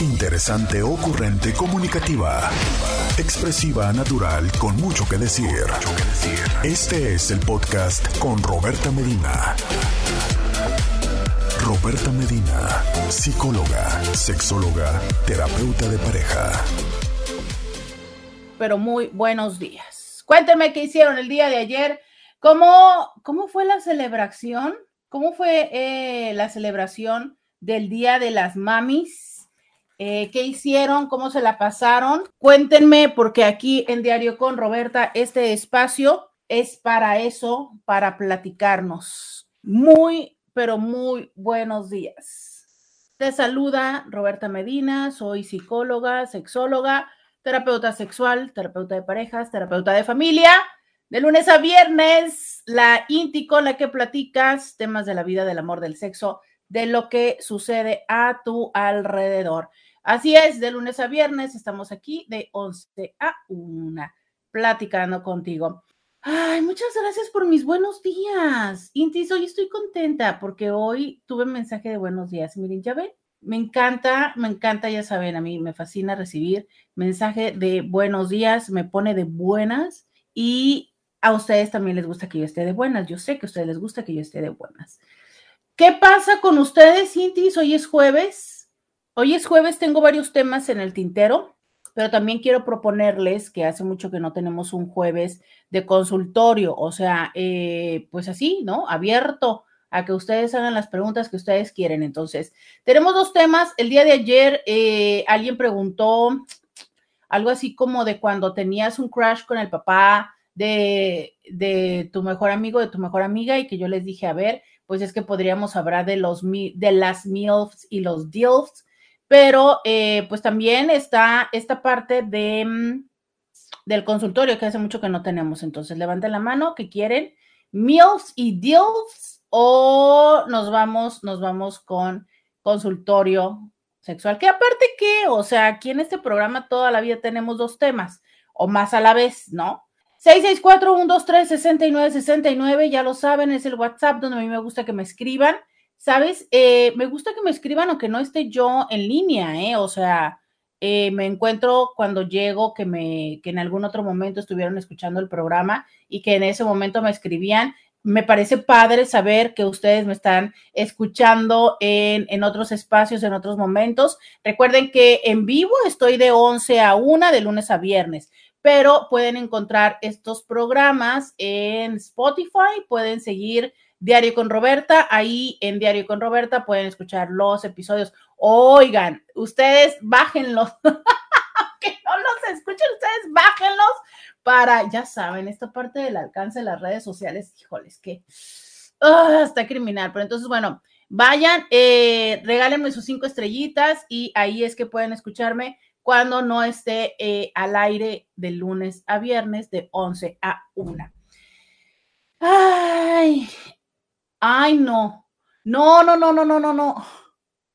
Interesante, ocurrente, comunicativa. Expresiva, natural, con mucho que decir. Este es el podcast con Roberta Medina. Roberta Medina, psicóloga, sexóloga, terapeuta de pareja. Pero muy buenos días. Cuéntenme qué hicieron el día de ayer. ¿Cómo, cómo fue la celebración? ¿Cómo fue eh, la celebración del Día de las Mamis? Eh, ¿Qué hicieron? ¿Cómo se la pasaron? Cuéntenme, porque aquí en Diario con Roberta, este espacio es para eso, para platicarnos. Muy, pero muy buenos días. Te saluda Roberta Medina, soy psicóloga, sexóloga, terapeuta sexual, terapeuta de parejas, terapeuta de familia. De lunes a viernes, la Inti con la que platicas temas de la vida, del amor, del sexo, de lo que sucede a tu alrededor. Así es, de lunes a viernes estamos aquí de 11 a 1 platicando contigo. Ay, muchas gracias por mis buenos días. Inti, hoy estoy contenta porque hoy tuve mensaje de buenos días. Miren, ya ven, me encanta, me encanta, ya saben, a mí me fascina recibir mensaje de buenos días, me pone de buenas y a ustedes también les gusta que yo esté de buenas. Yo sé que a ustedes les gusta que yo esté de buenas. ¿Qué pasa con ustedes, Intis? Hoy es jueves. Hoy es jueves, tengo varios temas en el tintero, pero también quiero proponerles que hace mucho que no tenemos un jueves de consultorio, o sea, eh, pues así, ¿no? Abierto a que ustedes hagan las preguntas que ustedes quieren. Entonces, tenemos dos temas. El día de ayer eh, alguien preguntó algo así como de cuando tenías un crash con el papá de, tu mejor amigo, de tu mejor amiga, y que yo les dije, a ver, pues es que podríamos hablar de, los, de las MILFs y los DILFs, pero eh, pues también está esta parte de, mm, del consultorio que hace mucho que no tenemos. Entonces, levanten la mano que quieren, MILFs y DILFs, o nos vamos, nos vamos con consultorio sexual, que aparte que, o sea, aquí en este programa toda la vida tenemos dos temas o más a la vez, ¿no? 664-123-6969, ya lo saben, es el WhatsApp donde a mí me gusta que me escriban. ¿Sabes? Eh, me gusta que me escriban aunque no esté yo en línea, ¿eh? O sea, eh, me encuentro cuando llego que, me, que en algún otro momento estuvieron escuchando el programa y que en ese momento me escribían. Me parece padre saber que ustedes me están escuchando en, en otros espacios, en otros momentos. Recuerden que en vivo estoy de 11 a 1, de lunes a viernes pero pueden encontrar estos programas en Spotify, pueden seguir Diario con Roberta, ahí en Diario con Roberta pueden escuchar los episodios. Oigan, ustedes bájenlos, que no los escuchen, ustedes bájenlos para, ya saben, esta parte del alcance de las redes sociales, híjoles, que ah, está criminal, pero entonces, bueno, vayan, eh, regálenme sus cinco estrellitas y ahí es que pueden escucharme cuando no esté eh, al aire de lunes a viernes de 11 a 1. Ay, ay, no. No, no, no, no, no, no, no.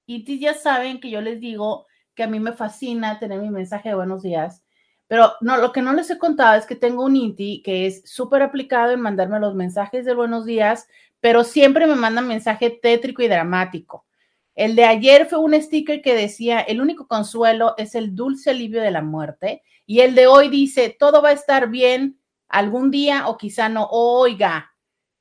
Y ya saben que yo les digo que a mí me fascina tener mi mensaje de buenos días, pero no, lo que no les he contado es que tengo un INTI que es súper aplicado en mandarme los mensajes de buenos días, pero siempre me manda mensaje tétrico y dramático. El de ayer fue un sticker que decía, el único consuelo es el dulce alivio de la muerte. Y el de hoy dice, todo va a estar bien algún día o quizá no. Oiga,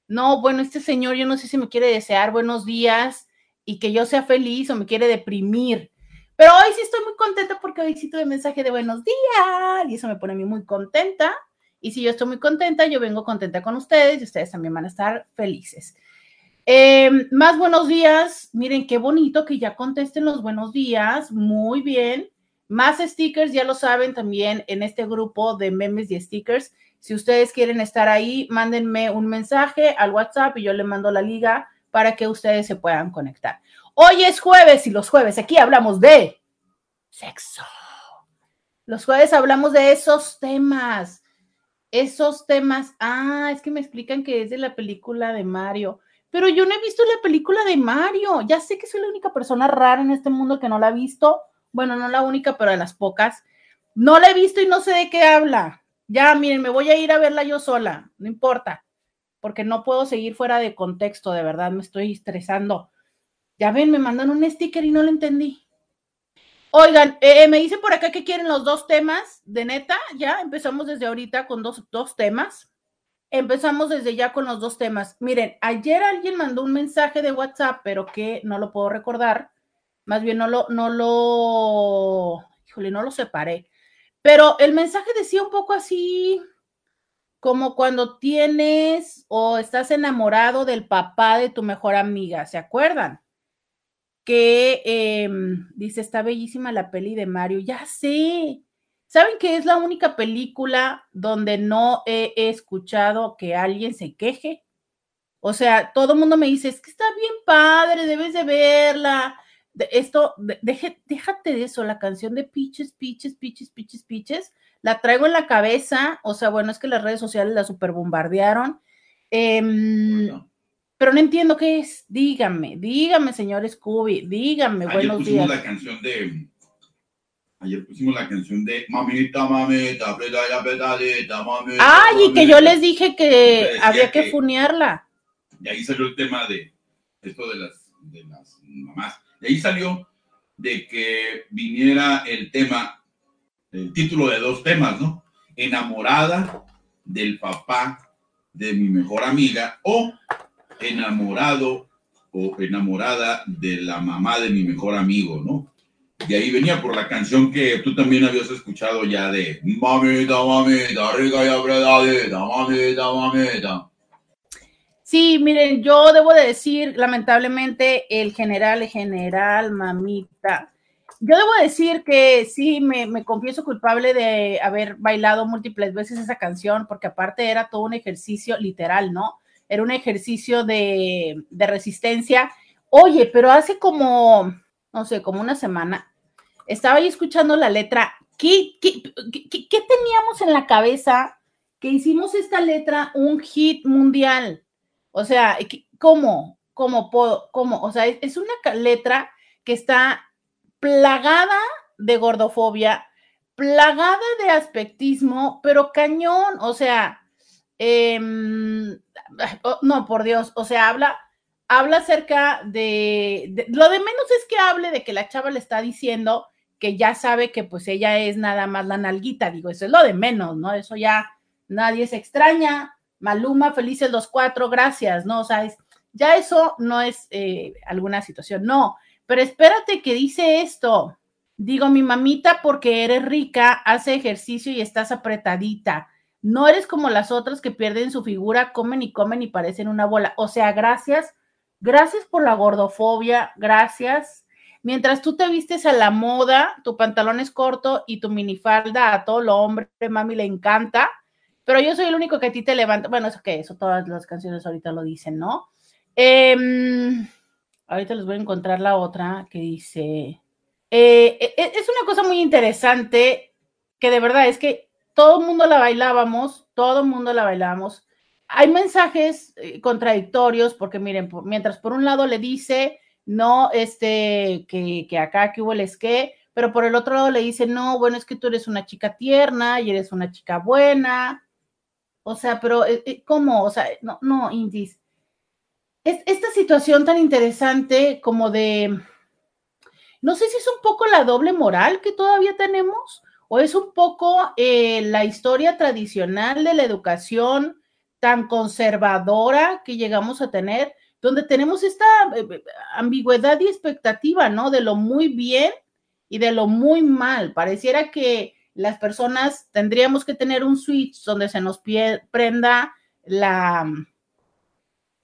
no, bueno, este señor yo no sé si me quiere desear buenos días y que yo sea feliz o me quiere deprimir. Pero hoy sí estoy muy contenta porque hoy sí tuve mensaje de buenos días y eso me pone a mí muy contenta. Y si yo estoy muy contenta, yo vengo contenta con ustedes y ustedes también van a estar felices. Em, más buenos días. Miren qué bonito que ya contesten los buenos días. Muy bien. Más stickers, ya lo saben también en este grupo de memes y stickers. Si ustedes quieren estar ahí, mándenme un mensaje al WhatsApp y yo le mando la liga para que ustedes se puedan conectar. Hoy es jueves y los jueves aquí hablamos de sexo. Los jueves hablamos de esos temas. Esos temas. Ah, es que me explican que es de la película de Mario pero yo no he visto la película de Mario. Ya sé que soy la única persona rara en este mundo que no la ha visto. Bueno, no la única, pero de las pocas. No la he visto y no sé de qué habla. Ya, miren, me voy a ir a verla yo sola, no importa, porque no puedo seguir fuera de contexto, de verdad, me estoy estresando. Ya ven, me mandan un sticker y no lo entendí. Oigan, eh, me dice por acá que quieren los dos temas, de neta, ya empezamos desde ahorita con dos, dos temas. Empezamos desde ya con los dos temas. Miren, ayer alguien mandó un mensaje de WhatsApp, pero que no lo puedo recordar. Más bien no lo, no lo, híjole, no lo separé. Pero el mensaje decía un poco así, como cuando tienes o estás enamorado del papá de tu mejor amiga, ¿se acuerdan? Que em, dice, está bellísima la peli de Mario, ya sé. ¿Saben que es la única película donde no he, escuchado que alguien se queje? O sea, todo el mundo me dice, es que está bien padre, debes de verla. De, esto, déjate de eso, la canción de Piches, Piches, Piches, Piches, Piches la traigo en la cabeza, o sea, bueno, es que las redes sociales la super bombardearon. Em, pero no entiendo qué es. Dígame, dígame, señor Scooby, dígame, Ayer buenos pusimos días. la canción de. Ayer pusimos la canción de Mamita, mamita, apretadita, apretadita, mamita. Ay, y que yo les dije que había que que- funearla. Y ahí salió el tema de esto de las, de las mamás. De ahí salió de que viniera el tema, el título de dos temas, ¿no? Enamorada del papá de mi mejor amiga o enamorado o enamorada de la mamá de mi mejor amigo, ¿no? De ahí venía por la canción que tú también habías escuchado ya de Mamita, mamita, rica y apretadita, mamita, mamita. Sí, miren, yo debo de decir, lamentablemente, el general, el general, mamita. Yo debo decir que sí, me, me confieso culpable de haber bailado múltiples veces esa canción, porque aparte era todo un ejercicio literal, ¿no? Era un ejercicio de, de resistencia. Oye, pero hace como, no sé, como una semana, estaba ahí escuchando la letra. ¿Qué, qué, qué- qué- qué teníamos en la cabeza que hicimos esta letra un hit mundial? O sea, ¿qué- ¿cómo? ¿Cómo puedo? ¿Cómo? O sea, es, una letra que está plagada de gordofobia, plagada de aspectismo, pero cañón, o sea, em, oh, no, por Dios, o sea, habla, habla acerca de, de- lo de menos es que hable de que la chava le está diciendo que ya sabe que pues ella es nada más la nalguita, digo, eso es lo de menos, ¿no? Eso ya nadie se extraña, Maluma, felices los cuatro, gracias, ¿no? O sea, ya eso no es eh, alguna situación, no, pero espérate que dice esto. Digo, mi mamita, porque eres rica, hace ejercicio y estás apretadita. No eres como las otras que pierden su figura, comen y comen y parecen una bola. O sea, gracias, gracias por la gordofobia, gracias. Mientras tú te vistes a la moda, tu pantalón es corto y tu minifalda a todo lo hombre, mami, le encanta. Pero yo soy el único que a ti te levanta. Bueno, eso que eso, todas las canciones ahorita lo dicen, ¿no? Em, ahorita les voy a encontrar la otra que dice. eh, e- e- es una cosa muy interesante que de verdad es que todo el mundo la bailábamos, todo el mundo la bailábamos. Hay mensajes eh, contradictorios porque miren, mientras por un lado le dice, no, este, que, que acá, que hubo el esqué, pero por el otro lado le dice, no, bueno, es que tú eres una chica tierna y eres una chica buena. O sea, pero eh, eh, ¿cómo? O sea, no, no, Indies. Es, esta situación tan interesante como de, no sé si es un poco la doble moral que todavía tenemos o es un poco eh, la historia tradicional de la educación tan conservadora que llegamos a tener, donde tenemos esta ambigüedad y expectativa, ¿no? De lo muy bien y de lo muy mal. Pareciera que las personas tendríamos que tener un switch donde se nos prenda la mm,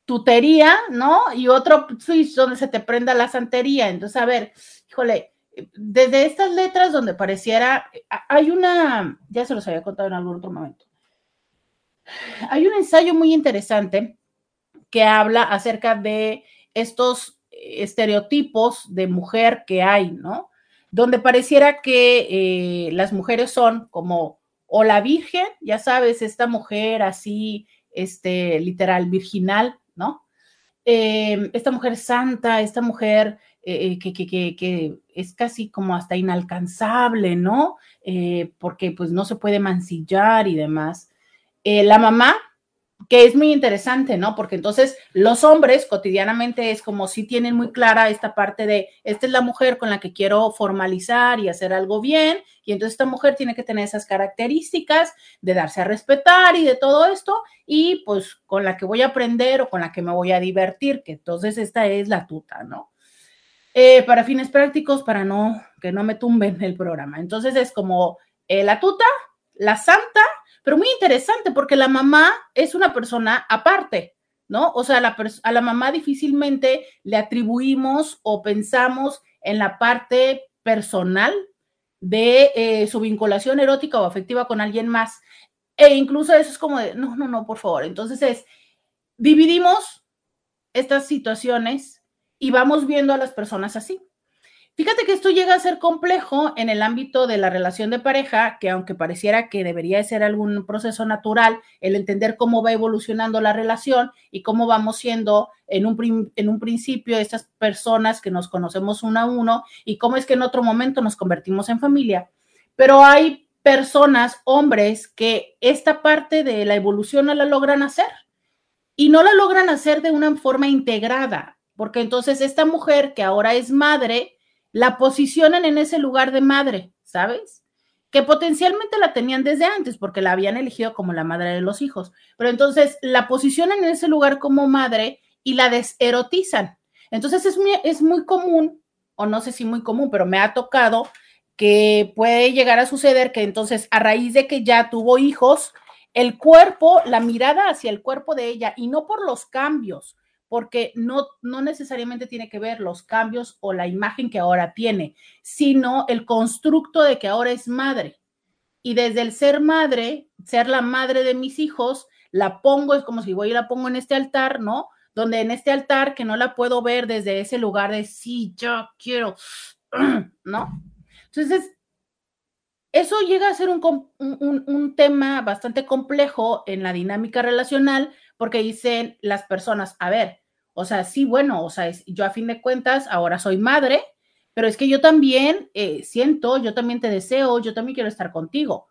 tutería, ¿no? Y otro switch donde se te prenda la santería. Entonces, a ver, híjole, desde estas letras donde pareciera, hay una, ya se los había contado en algún otro momento, hay un ensayo muy interesante que habla acerca de estos estereotipos de mujer que hay, ¿no? Donde pareciera que eh, las mujeres son como o la virgen, ya sabes, esta mujer así, este, literal, virginal, ¿no? Eh, esta mujer santa, esta mujer eh, que, que, que, que, es casi como hasta inalcanzable, ¿no? Eh, porque pues no se puede mancillar y demás. Eh, la mamá, que es muy interesante, ¿no? Porque entonces los hombres cotidianamente es como si tienen muy clara esta parte de, esta es la mujer con la que quiero formalizar y hacer algo bien, y entonces esta mujer tiene que tener esas características de darse a respetar y de todo esto, y pues con la que voy a aprender o con la que me voy a divertir, que entonces esta es la tuta, ¿no? Eh, para fines prácticos, para no, que no me tumben el programa. Entonces es como eh, la tuta, la santa, pero muy interesante porque la mamá es una persona aparte, ¿no? O sea, a la mamá difícilmente le atribuimos o pensamos en la parte personal de eh, su vinculación erótica o afectiva con alguien más. E incluso eso es como de, no, no, no, por favor. Entonces es, dividimos estas situaciones y vamos viendo a las personas así. Fíjate que esto llega a ser complejo en el ámbito de la relación de pareja, que aunque pareciera que debería ser algún proceso natural, el entender cómo va evolucionando la relación y cómo vamos siendo en un, en un principio estas personas que nos conocemos uno a uno y cómo es que en otro momento nos convertimos en familia. Pero hay personas, hombres, que esta parte de la evolución no la logran hacer y no la logran hacer de una forma integrada, porque entonces esta mujer que ahora es madre, la posicionan en ese lugar de madre, ¿sabes? Que potencialmente la tenían desde antes porque la habían elegido como la madre de los hijos, pero entonces la posicionan en ese lugar como madre y la deserotizan. Entonces es muy, es muy común, o no sé si muy común, pero me ha tocado que puede llegar a suceder que entonces a raíz de que ya tuvo hijos, el cuerpo, la mirada hacia el cuerpo de ella, y no por los cambios, porque no, no necesariamente tiene que ver los cambios o la imagen que ahora tiene, sino el constructo de que ahora es madre. Y desde el ser madre, ser la madre de mis hijos, la pongo, es como si voy y la pongo en este altar, ¿no? Donde en este altar que no la puedo ver desde ese lugar de sí, yo quiero, ¿no? Entonces, eso llega a ser un, un, tema bastante complejo en la dinámica relacional porque dicen las personas, a ver, o sea, sí, bueno, o sea, yo a fin de cuentas ahora soy madre, pero es que yo también eh, siento, yo también te deseo, yo también quiero estar contigo.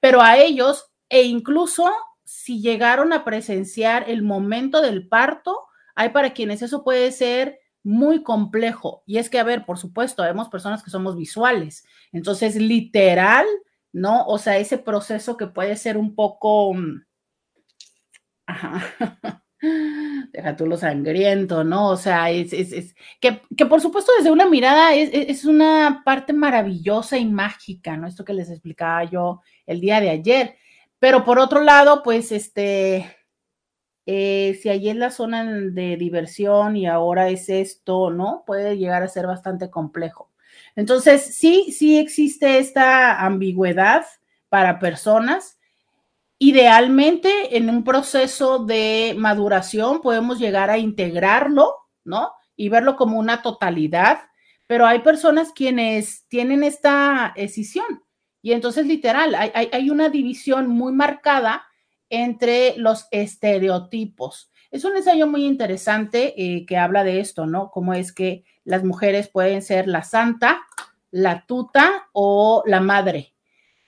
Pero a ellos, e incluso si llegaron a presenciar el momento del parto, hay para quienes eso puede ser muy complejo. Y es que, a ver, por supuesto, vemos personas que somos visuales. Entonces, literal, ¿no? O sea, ese proceso que puede ser un poco... Mm, ajá. deja tú lo sangriento, ¿no? O sea, es, que, por supuesto desde una mirada es, es, una parte maravillosa y mágica, ¿no? Esto que les explicaba yo el día de ayer. Pero por otro lado, pues este, eh, si allí es la zona de diversión y ahora es esto, ¿no? Puede llegar a ser bastante complejo. Entonces, sí, sí existe esta ambigüedad para personas Idealmente, en un proceso de maduración podemos llegar a integrarlo, ¿no? Y verlo como una totalidad, pero hay personas quienes tienen esta escisión. Y entonces, literal, hay, una división muy marcada entre los estereotipos. Es un ensayo muy interesante eh, que habla de esto, ¿no? Cómo es que las mujeres pueden ser la santa, la tuta o la madre,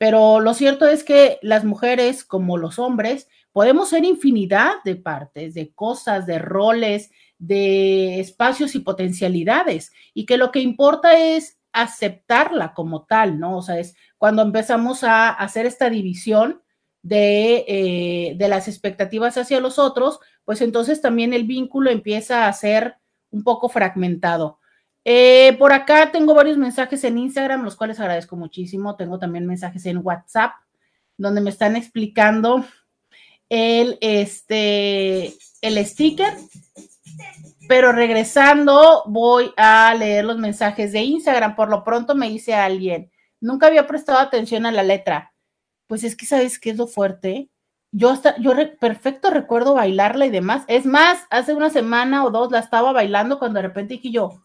pero lo cierto es que las mujeres, como los hombres, podemos ser infinidad de partes, de cosas, de roles, de espacios y potencialidades, y que lo que importa es aceptarla como tal, ¿no? O sea, es cuando empezamos a hacer esta división de, eh, de las expectativas hacia los otros, pues entonces también el vínculo empieza a ser un poco fragmentado. Eh, por acá tengo varios mensajes en Instagram, los cuales agradezco muchísimo. Tengo también mensajes en WhatsApp, donde me están explicando el, este, el sticker. Pero regresando, voy a leer los mensajes de Instagram. Por lo pronto me dice alguien, nunca había prestado atención a la letra. Pues es que sabes qué es lo fuerte. Yo hasta, yo perfecto recuerdo bailarla y demás. Es más, hace una semana o dos la estaba bailando cuando de repente dije yo,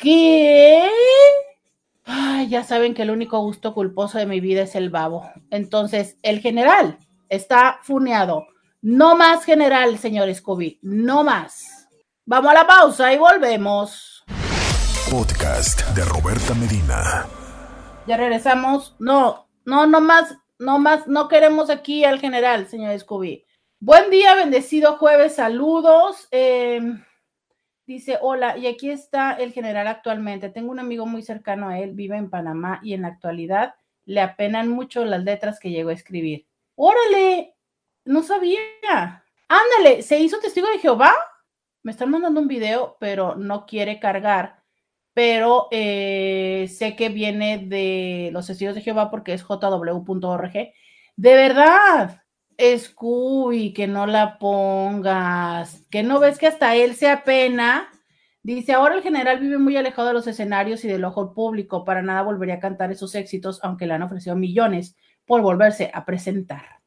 ¿Qué? Ay, ya saben que el único gusto culposo de mi vida es el babo. Entonces, el general está funeado. No más general, señor Scooby. No más. Vamos a la pausa y volvemos. Podcast de Roberta Medina. Ya regresamos. No, no, no más, no más, no queremos aquí al general, señor Scooby. Buen día, bendecido jueves, saludos. Em, dice, hola, y aquí está el general actualmente. Tengo un amigo muy cercano a él, vive en Panamá y en la actualidad le apenan mucho las letras que llegó a escribir. Órale, no sabía. Ándale, ¿se hizo testigo de Jehová? Me están mandando un video, pero no quiere cargar. Pero eh, sé que viene de los testigos de Jehová porque es jw.org. De verdad, Scooby, que no la pongas, que no ves que hasta él se apena. Dice, ahora el general vive muy alejado de los escenarios y del ojo público, para nada volvería a cantar esos éxitos, aunque le han ofrecido millones por volverse a presentar.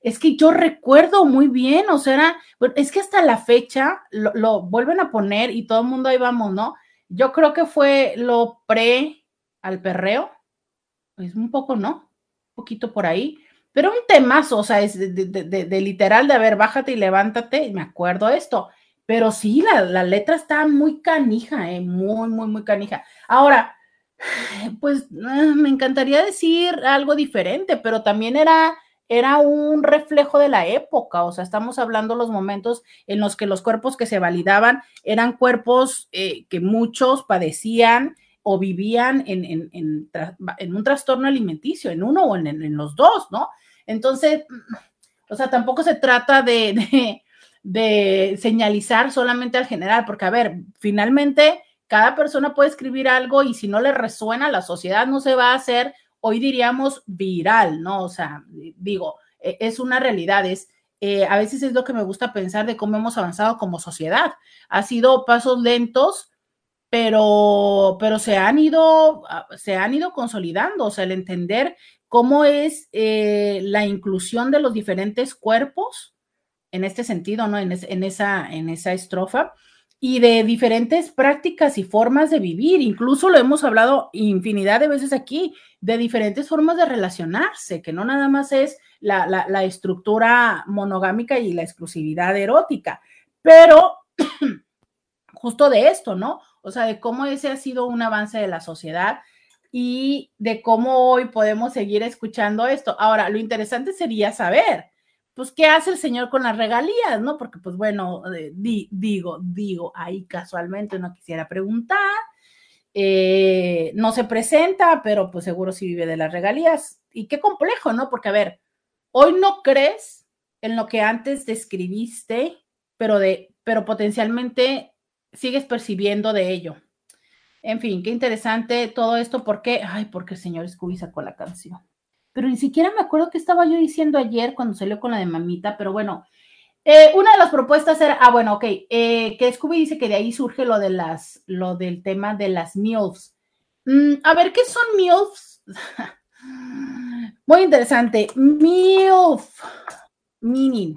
Es que yo recuerdo muy bien, o sea, es que hasta la fecha lo, vuelven a poner y todo el mundo ahí vamos, ¿no? Yo creo que fue lo pre al perreo, es un poco, ¿no? Un poquito por ahí pero un temazo, o sea, es de, literal de, a ver, bájate y levántate, me acuerdo esto, pero sí, la, letra está muy canija, eh, muy, muy, muy canija. Ahora, pues ah, me encantaría decir algo diferente, pero también era, era un reflejo de la época, o sea, estamos hablando los momentos en los que los cuerpos que se validaban eran cuerpos eh, que muchos padecían, o vivían en, en, un trastorno alimenticio, en uno o en, los dos, ¿no? Entonces, o sea, tampoco se trata de, de, señalizar solamente al general, porque, a ver, finalmente cada persona puede escribir algo y si no le resuena, la sociedad no se va a hacer, hoy diríamos, viral, ¿no? O sea, digo, e, es una realidad, es... Eh, a veces es lo que me gusta pensar de cómo hemos avanzado como sociedad. Ha sido pasos lentos, pero, pero se han ido, ah, se han ido consolidando, o sea, el entender cómo es eh, la inclusión de los diferentes cuerpos en este sentido, ¿no? En, esa, en esa estrofa y de diferentes prácticas y formas de vivir. Incluso lo hemos hablado infinidad de veces aquí, de diferentes formas de relacionarse, que no nada más es la, la estructura monogámica y la exclusividad erótica, pero justo de esto, ¿no? o sea, de cómo ese ha sido un avance de la sociedad y de cómo hoy podemos seguir escuchando esto. Ahora, lo interesante sería saber, pues, ¿qué hace el señor con las regalías, no? Porque, pues, bueno, eh, digo, digo, ahí casualmente no quisiera preguntar, eh, no se presenta, pero pues seguro sí vive de las regalías. Y qué complejo, ¿no? Porque, a ver, hoy no crees en lo que antes describiste, pero de, pero potencialmente sigues percibiendo de ello. En fin, qué interesante todo esto, porque, ay, porque el señor Scooby sacó la canción. Pero ni siquiera me acuerdo qué estaba yo diciendo ayer cuando salió con la de mamita, pero bueno, eh, una de las propuestas era, ah, bueno, ok, eh, que Scooby dice que de ahí surge lo de las, lo del tema de las MILFs. Mm, a ver, ¿qué son MILFs? Muy interesante. MILF, meaning.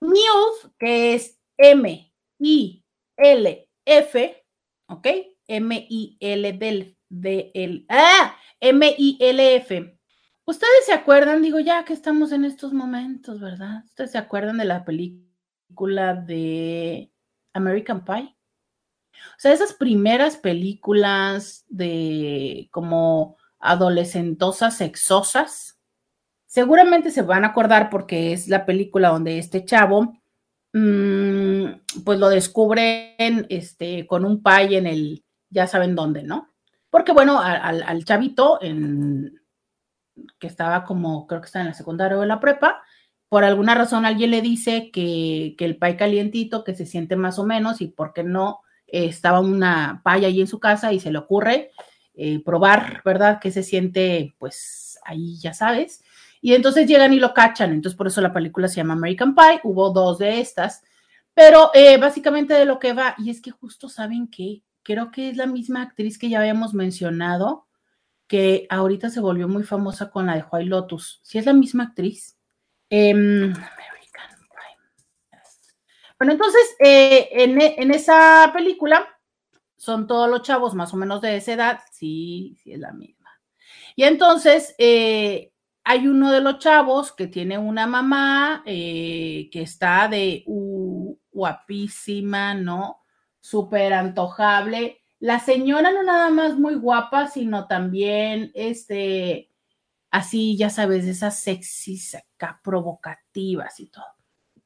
MILF, que es M, I, L, F, ¿ok? M-I-L del, de el, ah, M-I-L-F. Ustedes se acuerdan, digo, ya que estamos en estos momentos, ¿verdad? Ustedes se acuerdan de la película de American Pie. O sea, esas primeras películas de como adolescentosas sexosas, seguramente se van a acordar porque es la película donde este chavo Mm, pues lo descubren este, con un pay en el, ya saben dónde, ¿no? Porque bueno, al, chavito en, que estaba como, creo que está en la secundaria o en la prepa, por alguna razón alguien le dice que, el pay calientito, que se siente más o menos y por qué no, estaba una paya ahí en su casa y se le ocurre eh, probar, ¿verdad? Que se siente, pues ahí ya sabes. Y entonces llegan y lo cachan. Entonces, por eso la película se llama American Pie. Hubo dos de estas. Pero eh, básicamente de lo que va, y es que justo saben que creo que es la misma actriz que ya habíamos mencionado, que ahorita se volvió muy famosa con la de White Lotus. Si es la misma actriz. Pie. Bueno, entonces, eh, en, en, esa película son todos los chavos más o menos de esa edad. Sí, sí es la misma. Y entonces, eh, hay uno de los chavos que tiene una mamá eh, que está de guapísima, ¿no? Súper antojable. La señora no nada más muy guapa, sino también, este, así, ya sabes, esas sexys acá provocativas y todo.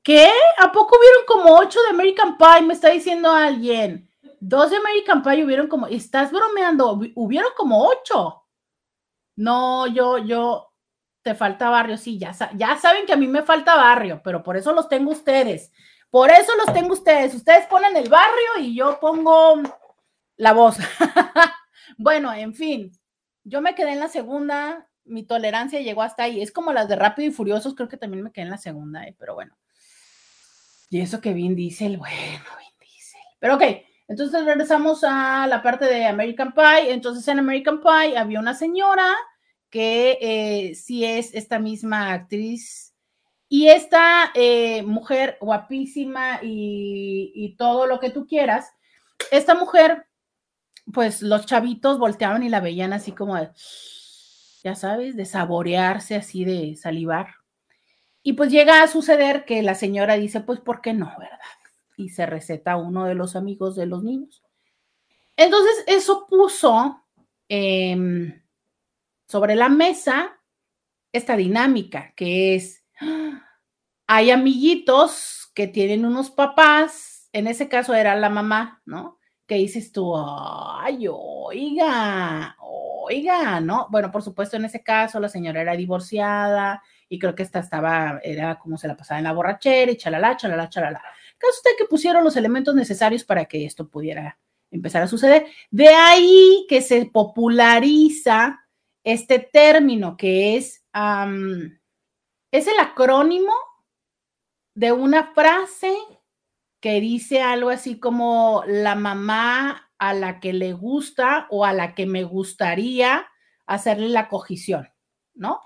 ¿Qué? ¿A poco hubieron como ocho de American Pie? Me está diciendo alguien. Dos de American Pie hubieron como, estás bromeando, hubieron como ocho. No, yo, yo, te falta barrio, sí, ya, ya saben que a mí me falta barrio, pero por eso los tengo ustedes. Por eso los tengo ustedes. Ustedes ponen el barrio y yo pongo la voz. bueno, en fin, yo me quedé en la segunda, mi tolerancia llegó hasta ahí. Es como las de Rápido y Furiosos, creo que también me quedé en la segunda, eh, pero bueno. Y eso que Vin Diesel, bueno, Vin Diesel. Pero ok, entonces regresamos a la parte de American Pie. Entonces en American Pie había una señora que eh, sí es esta misma actriz y esta eh, mujer guapísima y, todo lo que tú quieras, esta mujer, pues los chavitos volteaban y la veían así como de, ya sabes, de saborearse, así de salivar. Y pues llega a suceder que la señora dice, pues, ¿por qué no, verdad? Y se receta a uno de los amigos de los niños. Entonces, eso puso em, sobre la mesa esta dinámica, que es, hay amiguitos que tienen unos papás, en ese caso era la mamá, ¿no? Que dices tú, ay, oiga, oiga, ¿no? Bueno, por supuesto, en ese caso la señora era divorciada y creo que esta estaba, era como se la pasaba en la borrachera y chalala, chalala, chalala. Caso usted que pusieron los elementos necesarios para que esto pudiera empezar a suceder. De ahí que se populariza este término que es, es el acrónimo de una frase que dice algo así como la mamá a la que le gusta o a la que me gustaría hacerle la cogición, ¿no?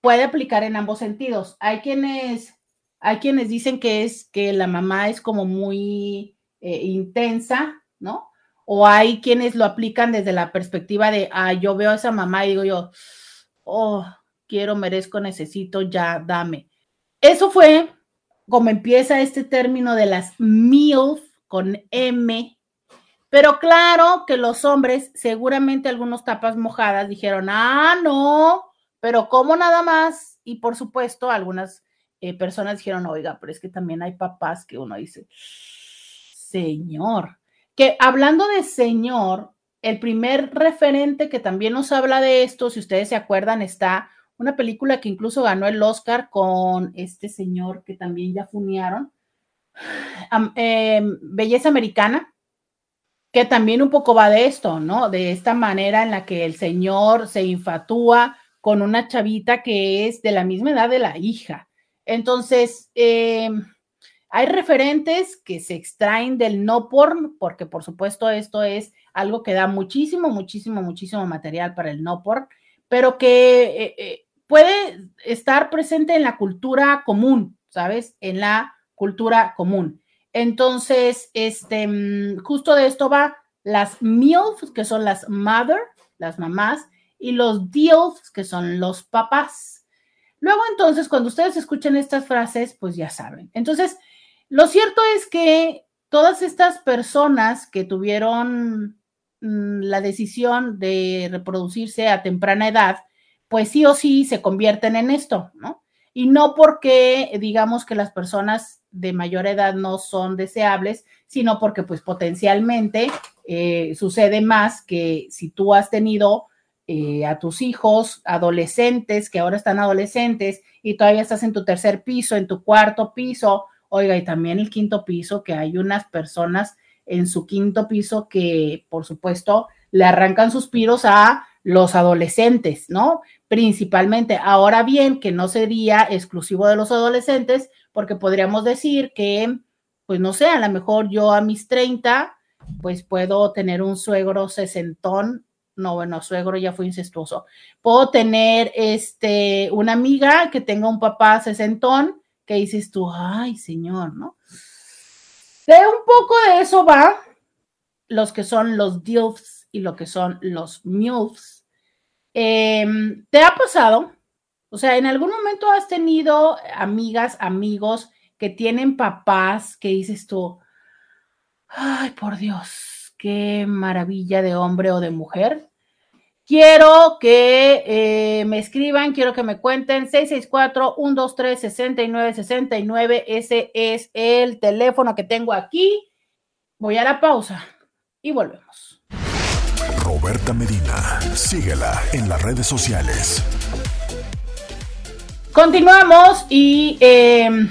Puede aplicar en ambos sentidos. Hay quienes, hay quienes dicen que es que la mamá es como muy eh, intensa, ¿no? O hay quienes lo aplican desde la perspectiva de, ah, yo veo a esa mamá y digo yo, oh, quiero, merezco, necesito, ya, dame. Eso fue como empieza este término de las MILF con M, pero claro que los hombres, seguramente algunos tapas mojadas, dijeron, ah, no, pero ¿cómo nada más? Y por supuesto, algunas eh, personas dijeron, oiga, pero es que también hay papás que uno dice, señor, que hablando de señor, el primer referente que también nos habla de esto, si ustedes se acuerdan, está una película que incluso ganó el Oscar con este señor que también ya funearon, em, Belleza Americana, que también un poco va de esto, ¿no? De esta manera en la que el señor se infatúa con una chavita que es de la misma edad de la hija. Entonces, eh, hay referentes que se extraen del no porn, porque por supuesto esto es algo que da muchísimo, muchísimo, muchísimo material para el no porn, pero que eh, eh, puede estar presente en la cultura común, ¿sabes? En la cultura común. Entonces, este, mm, justo de esto va las MILFs, que son las mother, las mamás, y los DILFs, que son los papás. Luego, entonces, cuando ustedes escuchen estas frases, pues ya saben. Entonces, lo cierto es que todas estas personas que tuvieron mm, la decisión de reproducirse a temprana edad, pues sí o sí se convierten en esto, ¿no? Y no porque digamos que las personas de mayor edad no son deseables, sino porque pues potencialmente eh, sucede más que si tú has tenido eh, a tus hijos adolescentes que ahora están adolescentes y todavía estás en tu tercer piso, en tu cuarto piso, oiga, y también el quinto piso, que hay unas personas en su quinto piso que por supuesto le arrancan suspiros a los adolescentes, ¿no? Principalmente. Ahora bien, que no sería exclusivo de los adolescentes, porque podríamos decir que, pues no sé, a lo mejor yo a mis 30, pues puedo tener un suegro sesentón, no, bueno, suegro ya fue incestuoso. Puedo tener este, una amiga que tenga un papá sesentón, que dices tú, ay, señor, ¿no? De un poco de eso va los que son los DILFs y lo que son los MILFs. Em, ¿Te ha pasado o sea, ¿en algún momento has tenido amigas, amigos que tienen papás que dices tú, ay, por Dios, qué maravilla de hombre o de mujer? Quiero que eh, me escriban, quiero que me cuenten 664-123-6969. Ese es el teléfono que tengo aquí. Voy a la pausa y volvemos. Roberta Medina, síguela en las redes sociales. Continuamos y em,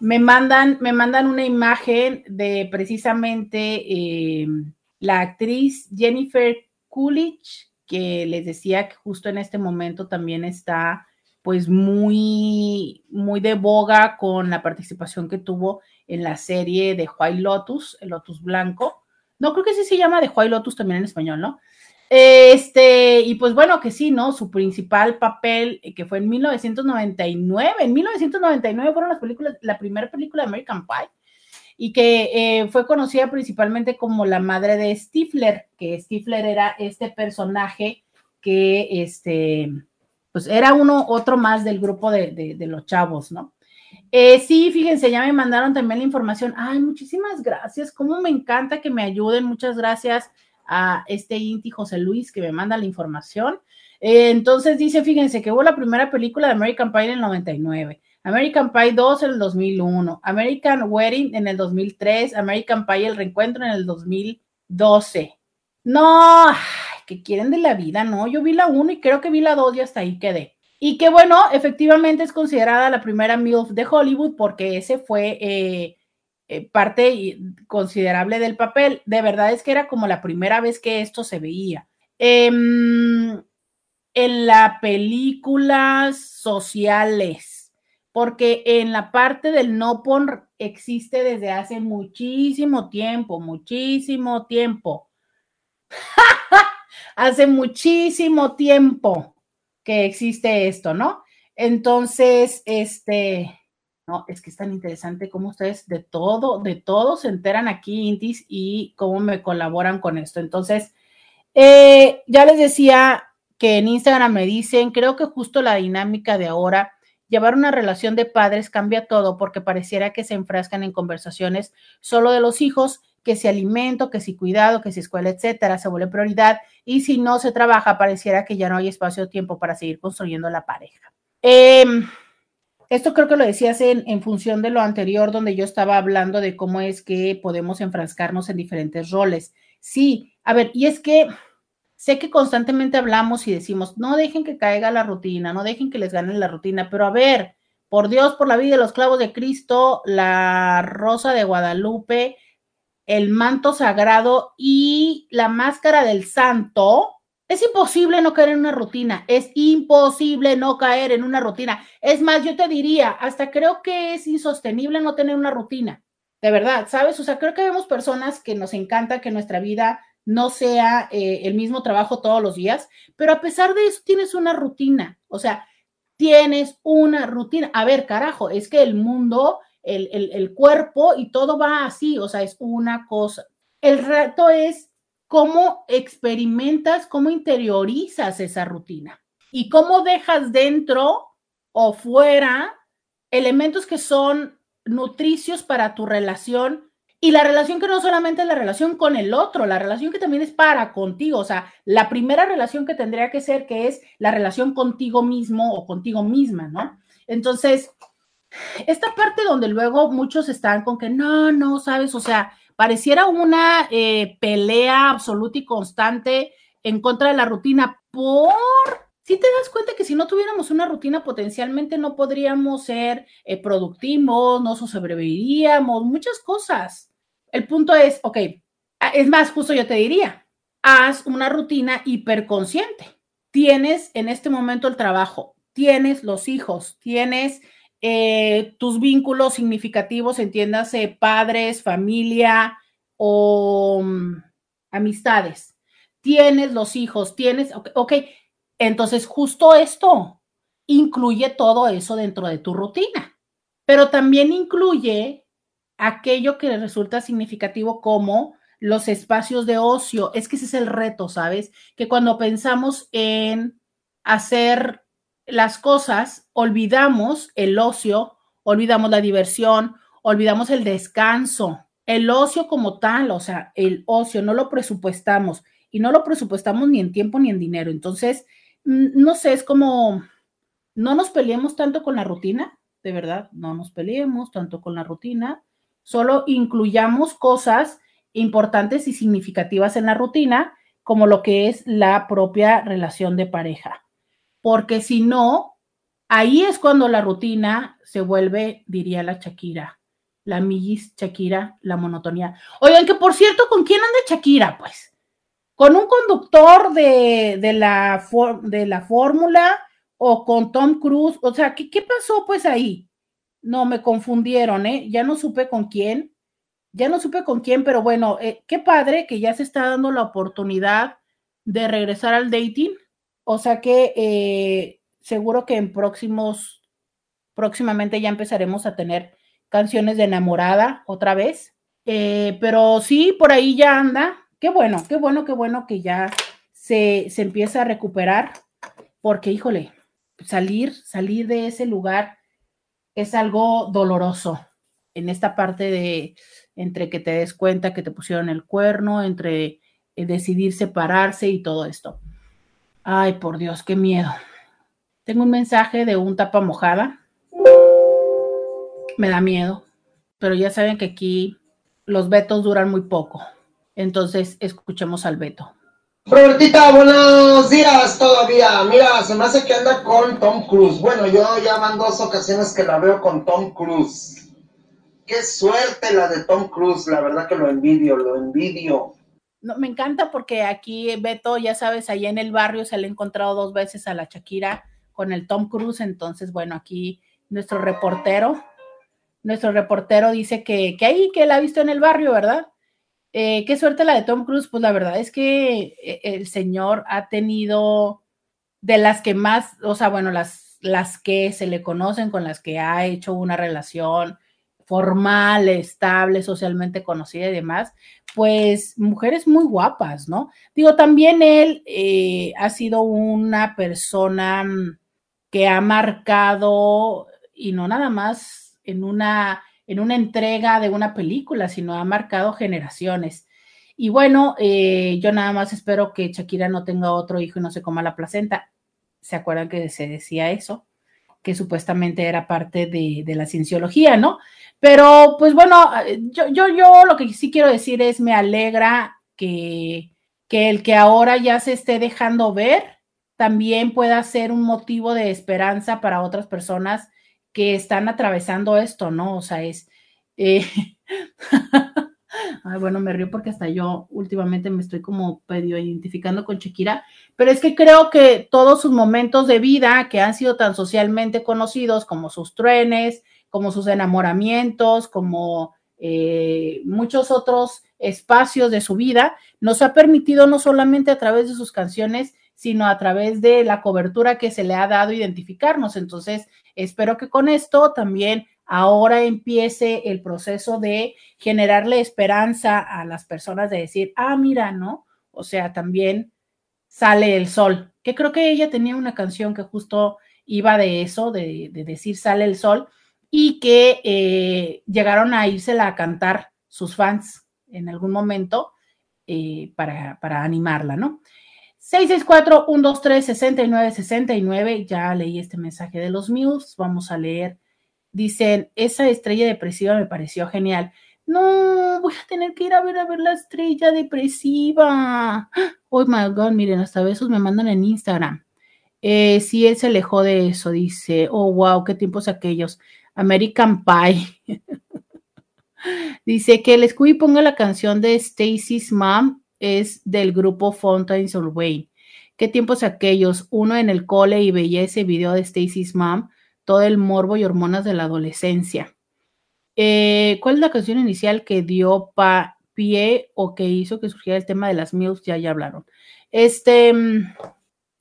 me, mandan, me mandan una imagen de precisamente em, la actriz Jennifer Coolidge que les decía que justo en este momento también está pues muy, muy de boga con la participación que tuvo en la serie de White Lotus, el Lotus Blanco. No, creo que sí se llama de White Lotus también en español, ¿no? Este, y pues bueno, que sí, ¿no? Su principal papel, eh, que fue en 1999, en 1999 fueron las películas, la primera película de American Pie, y que eh, fue conocida principalmente como la madre de Stifler, que Stifler era este personaje que, este, pues era uno, otro más del grupo de, los chavos, ¿no? Eh, sí, fíjense, ya me mandaron también la información. Ay, muchísimas gracias. Cómo me encanta que me ayuden. Muchas gracias a este Inti José Luis que me manda la información. Eh, entonces dice, fíjense que hubo la primera película de American Pie en el 99. American Pie 2 en el 2001, American Wedding en el 2003, American Pie El Reencuentro en el 2012. No, que quieren de la vida, ¿no? Yo vi la 1 y creo que vi la 2 y hasta ahí quedé. Y que bueno, efectivamente es considerada la primera MILF de Hollywood porque ese fue eh, eh, parte considerable del papel. De verdad es que era como la primera vez que esto se veía. Em, en la películas sociales porque en la parte del no por existe desde hace muchísimo tiempo, muchísimo tiempo. hace muchísimo tiempo que existe esto, ¿no? Entonces, este, no, es que es tan interesante cómo ustedes de todo, de todo se enteran aquí, Intis, y cómo me colaboran con esto. Entonces, eh, ya les decía que en Instagram me dicen, creo que justo la dinámica de ahora Llevar una relación de padres cambia todo porque pareciera que se enfrascan en conversaciones solo de los hijos, que si alimento, que si cuidado, que si escuela, etcétera, se vuelve prioridad y si no se trabaja, pareciera que ya no hay espacio o tiempo para seguir construyendo la pareja. Em, esto creo que lo decías en, en función de lo anterior, donde yo estaba hablando de cómo es que podemos enfrascarnos en diferentes roles. Sí, a ver, y es que Sé que constantemente hablamos y decimos, no dejen que caiga la rutina, no dejen que les gane la rutina, pero a ver, por Dios, por la vida de los clavos de Cristo, la rosa de Guadalupe, el manto sagrado y la máscara del santo, es imposible no caer en una rutina, es imposible no caer en una rutina. Es más, yo te diría, hasta creo que es insostenible no tener una rutina, de verdad, ¿sabes? O sea, creo que vemos personas que nos encanta que nuestra vida no sea eh, el mismo trabajo todos los días, pero a pesar de eso tienes una rutina, o sea, tienes una rutina. A ver, carajo, es que el mundo, el, el cuerpo y todo va así, o sea, es una cosa. El reto es cómo experimentas, cómo interiorizas esa rutina y cómo dejas dentro o fuera elementos que son nutricios para tu relación y la relación que no solamente es la relación con el otro, la relación que también es para contigo, o sea, la primera relación que tendría que ser que es la relación contigo mismo o contigo misma, ¿no? Entonces, esta parte donde luego muchos están con que no, no, sabes, o sea, pareciera una eh, pelea absoluta y constante en contra de la rutina por si te das cuenta que si no tuviéramos una rutina, potencialmente no podríamos ser eh, productivos, no sobreviviríamos, muchas cosas. El punto es, ok, es más, justo yo te diría, haz una rutina hiperconsciente. Tienes en este momento el trabajo, tienes los hijos, tienes eh, tus vínculos significativos, entiéndase, padres, familia o mm, amistades. Tienes los hijos, tienes, ok, entonces justo esto incluye todo eso dentro de tu rutina, pero también incluye aquello que resulta significativo como los espacios de ocio. Es que ese es el reto, ¿sabes? Que cuando pensamos en hacer las cosas, olvidamos el ocio, olvidamos la diversión, olvidamos el descanso, el ocio como tal, o sea, el ocio, no lo presupuestamos. y no lo presupuestamos ni en tiempo ni en dinero. Entonces, no sé, es como, no nos peleemos tanto con la rutina, de verdad, no nos peleemos tanto con la rutina, solo incluyamos cosas importantes y significativas en la rutina, como lo que es la propia relación de pareja. Porque si no, ahí es cuando la rutina se vuelve, diría la Shakira, la millis Shakira, la monotonía. Oigan, que por cierto, ¿con quién anda Shakira? Pues con un conductor de, la, de la fórmula o con Tom Cruise. O sea, ¿qué, ¿qué, pasó pues ahí? No, me confundieron, ¿eh? Ya no supe con quién. Ya no supe con quién, pero bueno, eh, qué padre que ya se está dando la oportunidad de regresar al dating. O sea que eh, seguro que en próximos, próximamente ya empezaremos a tener canciones de enamorada otra vez. Eh, pero sí, por ahí ya anda, Qué bueno, qué bueno, qué bueno que ya se, se empieza a recuperar, porque híjole, salir, salir de ese lugar es algo doloroso en esta parte de entre que te des cuenta que te pusieron el cuerno, entre eh, decidir separarse y todo esto. Ay, por Dios, qué miedo. Tengo un mensaje de un tapa mojada. Me da miedo, pero ya saben que aquí los vetos duran muy poco. Entonces, escuchemos al Beto. Robertita, buenos días todavía. Mira, se me hace que anda con Tom Cruise. Bueno, yo ya van dos ocasiones que la veo con Tom Cruise. Qué suerte la de Tom Cruise, la verdad que lo envidio, lo envidio. No, me encanta porque aquí Beto, ya sabes, allá en el barrio se le ha encontrado dos veces a la Shakira con el Tom Cruise, entonces, bueno, aquí nuestro reportero, nuestro reportero dice que, que ahí, que la ha visto en el barrio, ¿verdad? Eh, qué suerte la de Tom Cruise, pues la verdad es que eh, el señor ha tenido de las que más, o sea, bueno, las, las que se le conocen, con las que ha hecho una relación formal, estable, socialmente conocida y demás, pues mujeres muy guapas, ¿no? Digo, también él eh, ha sido una persona mm, que ha marcado, y no nada más en una en una entrega de una película, sino ha marcado generaciones. Y bueno, eh, yo nada más espero que Shakira no tenga otro hijo y no se coma la placenta. ¿Se acuerdan que se decía eso? Que supuestamente era parte de, la cienciología, ¿no? Pero pues bueno, yo, yo, yo lo que sí quiero decir es, me alegra que, que el que ahora ya se esté dejando ver también pueda ser un motivo de esperanza para otras personas que están atravesando esto, ¿no? O sea, es... Eh, ay, bueno, me río porque hasta yo últimamente me estoy como medio identificando con Shakira, pero es que creo que todos sus momentos de vida que han sido tan socialmente conocidos, como sus truenes, como sus enamoramientos, como eh, muchos otros espacios de su vida, nos ha permitido no solamente a través de sus canciones, sino a través de la cobertura que se le ha dado identificarnos. Entonces, Espero que con esto también ahora empiece el proceso de generarle esperanza a las personas de decir, ah, mira, ¿no? O sea, también sale el sol, que creo que ella tenía una canción que justo iba de eso, de, decir sale el sol, y que eh, llegaron a írsela a cantar sus fans en algún momento eh, para, para animarla, ¿no? 664-123-6969. Ya leí este mensaje de los Mills. Vamos a leer. Dicen, esa estrella depresiva me pareció genial. No, voy a tener que ir a ver a ver la estrella depresiva. Oh my God, miren, hasta besos me mandan en Instagram. Eh, sí, él se alejó de eso, dice. Oh, wow, qué tiempos aquellos. American Pie. dice que el Scooby ponga la canción de Stacy's Mom es del grupo Fountains of Wayne. ¿Qué tiempos aquellos? Uno en el cole y veía ese video de Stacy's Mom, todo el morbo y hormonas de la adolescencia. Eh, ¿Cuál es la canción inicial que dio pa pie o que hizo que surgiera el tema de las MILFs? Ya, ya hablaron. Este, mm,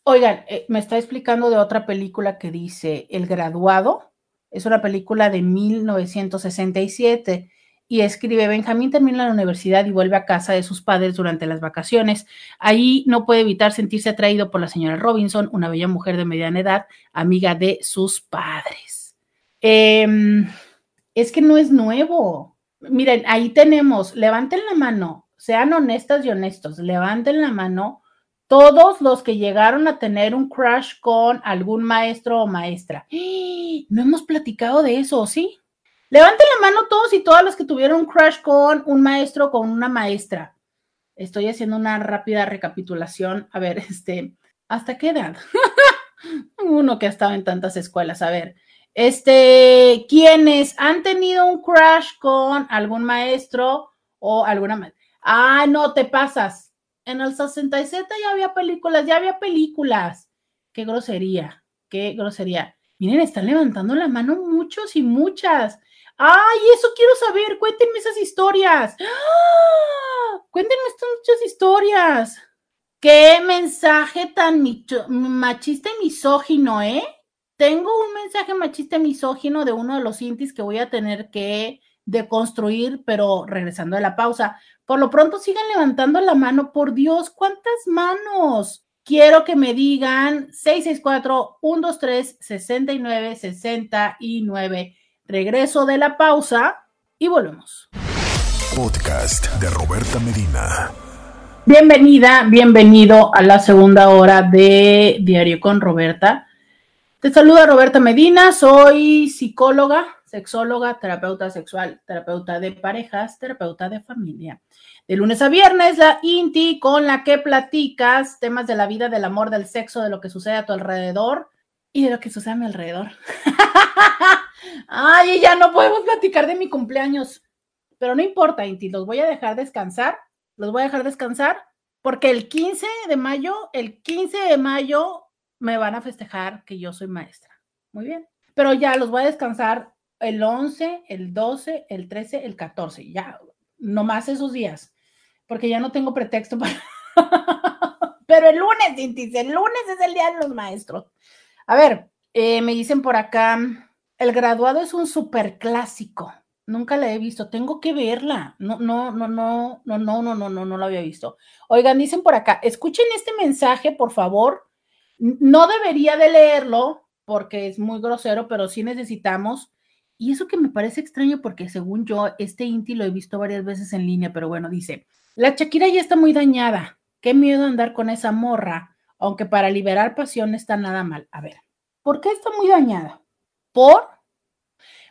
oigan, eh, me está explicando de otra película que dice El Graduado. Es una película de 1967 y escribe, Benjamín termina la universidad y vuelve a casa de sus padres durante las vacaciones. Ahí no puede evitar sentirse atraído por la señora Robinson, una bella mujer de mediana edad, amiga de sus padres. Em, es que no es nuevo. Miren, ahí tenemos, levanten la mano sean honestas y honestos, levanten la mano todos los que llegaron a tener un crush con algún maestro o maestra. No hemos platicado de eso, ¿sí? Levanten la mano todos y todas los que tuvieron un crush con un maestro o con una maestra. Estoy haciendo una rápida recapitulación. A ver, este, ¿hasta qué edad? Uno que ha estado en tantas escuelas. A ver, este, ¿quiénes han tenido un crush con algún maestro o alguna maestra? Ah, no te pasas. En el 67 ya había películas, ya había películas. Qué grosería, qué grosería. Miren, están levantando la mano muchos y muchas. Ay, eso quiero saber. Cuéntenme esas historias. ¡Ah! Cuéntenme estas muchas historias. Qué mensaje tan machista y misógino, ¿eh? Tengo un mensaje machista y misógino de uno de los intis que voy a tener que deconstruir, pero regresando a la pausa. Por lo pronto sigan levantando la mano. Por Dios, ¿cuántas manos? Quiero que me digan 664-123-6969. Regreso de la pausa y volvemos. Podcast de Roberta Medina. Bienvenida, bienvenido a la segunda hora de Diario con Roberta. Te saluda Roberta Medina, soy psicóloga, sexóloga, terapeuta sexual, terapeuta de parejas, terapeuta de familia. De lunes a viernes, la INTI con la que platicas temas de la vida, del amor, del sexo, de lo que sucede a tu alrededor y de lo que sucede a mi alrededor. Ay, ya no podemos platicar de mi cumpleaños. Pero no importa, Inti, los voy a dejar descansar. Los voy a dejar descansar porque el 15 de mayo, el 15 de mayo me van a festejar que yo soy maestra. Muy bien. Pero ya los voy a descansar el 11, el 12, el 13, el 14. Ya, no más esos días, porque ya no tengo pretexto para... Pero el lunes, Cintis, el lunes es el día de los maestros. A ver, eh, me dicen por acá, el graduado es un super clásico. Nunca la he visto, tengo que verla. No, no, no, no, no, no, no, no, no, no la había visto. Oigan, dicen por acá, escuchen este mensaje, por favor, no debería de leerlo porque es muy grosero, pero sí necesitamos. Y eso que me parece extraño porque según yo, este Inti lo he visto varias veces en línea, pero bueno, dice, la Shakira ya está muy dañada. Qué miedo andar con esa morra, aunque para liberar pasión está nada mal. A ver, ¿por qué está muy dañada? ¿Por?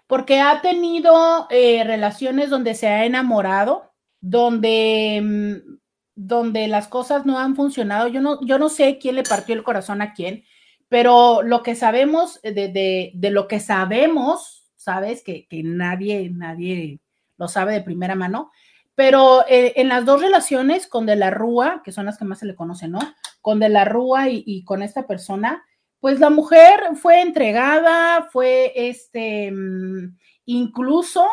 Porque ha tenido eh, relaciones donde se ha enamorado, donde mm, donde las cosas no han funcionado. Yo no, yo no sé quién le partió el corazón a quién, pero lo que sabemos, de, de, lo que sabemos, sabes que, que, nadie, nadie lo sabe de primera mano, pero eh, en las dos relaciones con De la Rúa, que son las que más se le conocen, ¿no? Con De la Rúa y, y con esta persona, pues la mujer fue entregada, fue este, mm, incluso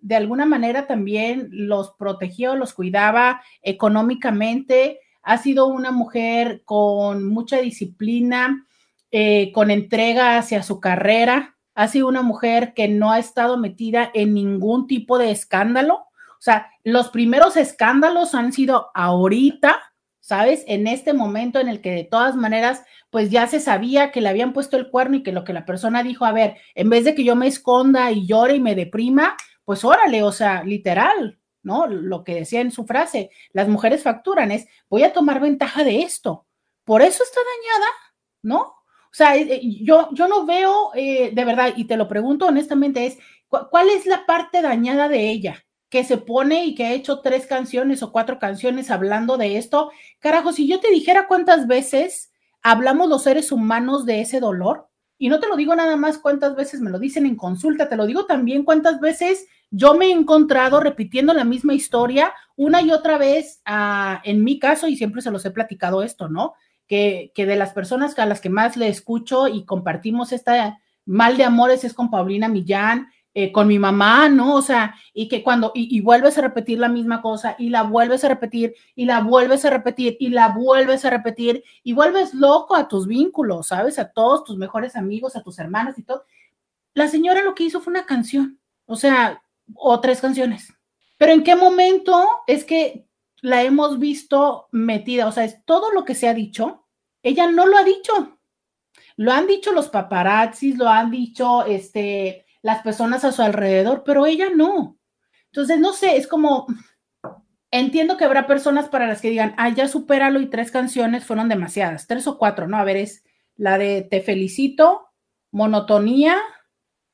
de alguna manera también los protegió, los cuidaba económicamente. Ha sido una mujer con mucha disciplina, eh, con entrega hacia su carrera. Ha sido una mujer que no ha estado metida en ningún tipo de escándalo. O sea, los primeros escándalos han sido ahorita, ¿sabes? En este momento en el que de todas maneras, pues ya se sabía que le habían puesto el cuerno y que lo que la persona dijo, a ver, en vez de que yo me esconda y llore y me deprima, pues órale, o sea, literal, ¿no? Lo que decía en su frase, las mujeres facturan es, voy a tomar ventaja de esto. Por eso está dañada, ¿no? O sea, eh, eh, yo, yo no veo, eh, de verdad, y te lo pregunto honestamente, es, ¿cuál es la parte dañada de ella? que se pone y que ha hecho tres canciones o cuatro canciones hablando de esto. Carajo, si yo te dijera cuántas veces hablamos los seres humanos de ese dolor, y no te lo digo nada más cuántas veces me lo dicen en consulta, te lo digo también cuántas veces yo me he encontrado repitiendo la misma historia una y otra vez, ah, en mi caso, y siempre se los he platicado esto, ¿no? Que, que de las personas a las que más le escucho y compartimos esta mal de amores es con Paulina Millán, eh, con mi mamá, ¿no? O sea, y que cuando, y, vuelves a repetir la misma cosa, y la vuelves a repetir, y la vuelves a repetir, y la vuelves a repetir, y vuelves loco a tus vínculos, ¿sabes? A todos tus mejores amigos, a tus hermanas y todo. La señora lo que hizo fue una canción, o sea, o tres canciones. Pero ¿en qué momento es que la hemos visto metida? O sea, es todo lo que se ha dicho, ella no lo ha dicho. Lo han dicho los paparazzis, lo han dicho este, las personas a su alrededor, pero ella no. Entonces, no sé, es como, entiendo que habrá personas para las que digan, ah, ya supéralo y tres canciones fueron demasiadas, tres o cuatro, ¿no? A ver, es la de Te felicito, Monotonía,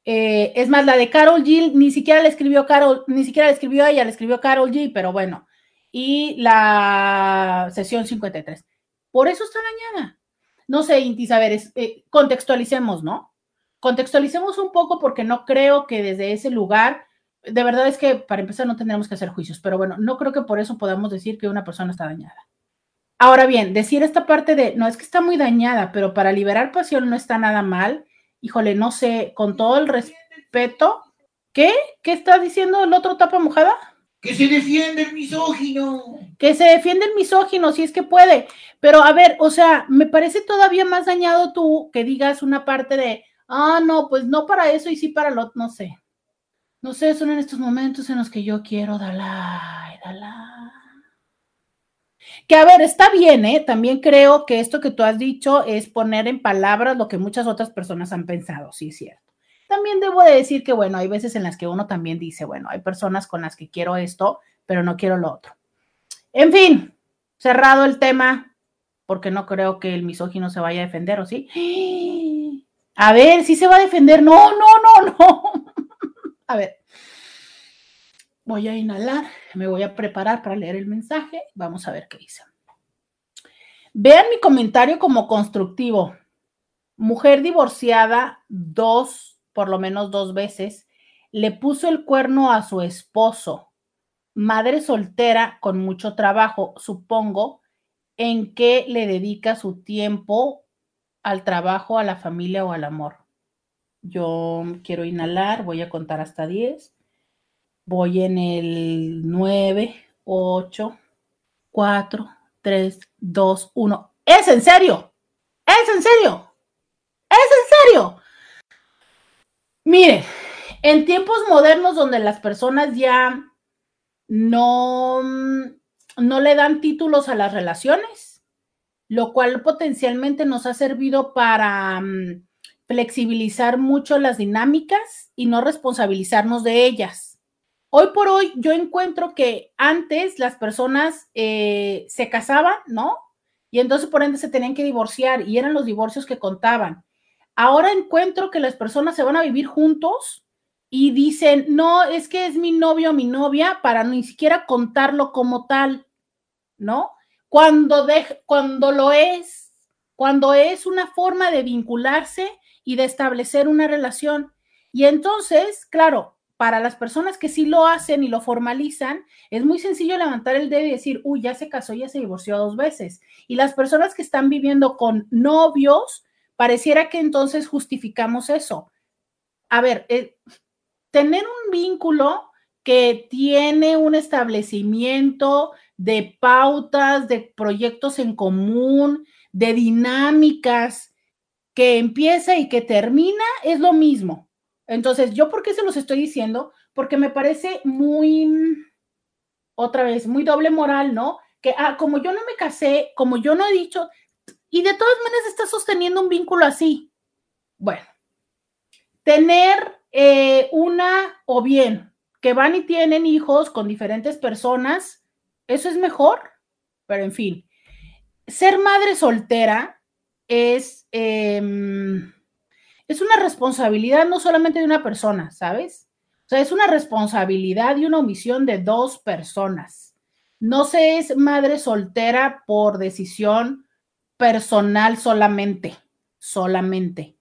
eh, es más, la de Carol G, ni siquiera le escribió Carol, ni siquiera le escribió ella, le escribió Carol G, pero bueno, y la sesión 53. Por eso está dañada. No sé, Intis, a ver, eh, contextualicemos, ¿no? Contextualicemos un poco porque no creo que desde ese lugar de verdad es que para empezar no tendremos que hacer juicios, pero bueno, no creo que por eso podamos decir que una persona está dañada. Ahora bien, decir esta parte de, no es que está muy dañada, pero para liberar pasión no está nada mal, híjole, no sé, con todo el respeto, ¿qué? ¿Qué está diciendo el otro tapa mojada? Que se defiende el misógino. Que se defiende el misógino, si es que puede. Pero a ver, o sea, me parece todavía más dañado tú que digas una parte de, ah, no, pues no para eso y sí para lo, no sé. No sé, son en estos momentos en los que yo quiero Dalai, Dalai. Que a ver, está bien, ¿eh? También creo que esto que tú has dicho es poner en palabras lo que muchas otras personas han pensado, sí es cierto. También debo de decir que, bueno, hay veces en las que uno también dice, bueno, hay personas con las que quiero esto, pero no quiero lo otro. En fin, cerrado el tema, porque no creo que el misógino se vaya a defender, ¿o sí? A ver, si se va a defender. No, no, no, no. A ver, voy a inhalar, me voy a preparar para leer el mensaje. Vamos a ver qué dice. Vean mi comentario como constructivo. Mujer divorciada dos, por lo menos dos veces, le puso el cuerno a su esposo. Madre soltera con mucho trabajo, supongo, en que le dedica su tiempo al trabajo, a la familia o al amor. Yo quiero inhalar, voy a contar hasta 10. Voy en el 9, 8, 4, 3, 2, 1. ¿Es en serio? ¿Es en serio? ¿Es en serio? Mire, en tiempos modernos donde las personas ya no, no le dan títulos a las relaciones, lo cual potencialmente nos ha servido para mm, flexibilizar mucho las dinámicas y no responsabilizarnos de ellas. Hoy por hoy yo encuentro que antes las personas eh, se casaban, ¿no? Y entonces por ende se tenían que divorciar y eran los divorcios que contaban. Ahora encuentro que las personas se van a vivir juntos y dicen, no, es que es mi novio o mi novia para ni siquiera contarlo como tal, ¿no? Cuando, de, cuando lo es, cuando es una forma de vincularse y de establecer una relación. Y entonces, claro, para las personas que sí lo hacen y lo formalizan, es muy sencillo levantar el dedo y decir, uy, ya se casó, ya se divorció dos veces. Y las personas que están viviendo con novios, pareciera que entonces justificamos eso. A ver, eh, tener un vínculo que tiene un establecimiento de pautas, de proyectos en común, de dinámicas, que empieza y que termina es lo mismo. Entonces, ¿yo por qué se los estoy diciendo? Porque me parece muy, otra vez, muy doble moral, ¿no? Que ah, como yo no me casé, como yo no he dicho, y de todas maneras está sosteniendo un vínculo así. Bueno, tener eh, una o bien que van y tienen hijos con diferentes personas, eso es mejor, pero en fin, ser madre soltera es, em, es una responsabilidad no solamente de una persona, ¿sabes? O sea, es una responsabilidad y una omisión de dos personas. No se es madre soltera por decisión personal solamente, solamente.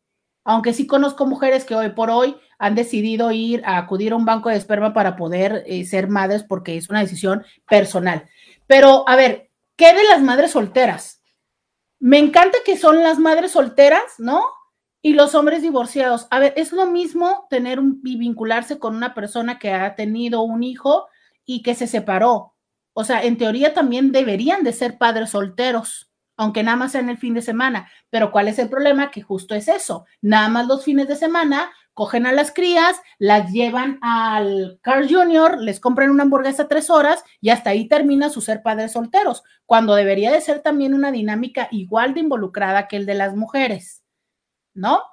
Aunque sí conozco mujeres que hoy por hoy han decidido ir a acudir a un banco de esperma para poder eh, ser madres porque es una decisión personal. Pero, a ver, ¿qué de las madres solteras? Me encanta que son las madres solteras, ¿no? Y los hombres divorciados. A ver, es lo mismo tener un, y vincularse con una persona que ha tenido un hijo y que se separó. O sea, en teoría también deberían de ser padres solteros, aunque nada más sea en el fin de semana. Pero ¿cuál es el problema? Que justo es eso. Nada más los fines de semana cogen a las crías, las llevan al Carl Jr., les compran una hamburguesa tres horas y hasta ahí termina su ser padres solteros, cuando debería de ser también una dinámica igual de involucrada que el de las mujeres, ¿no?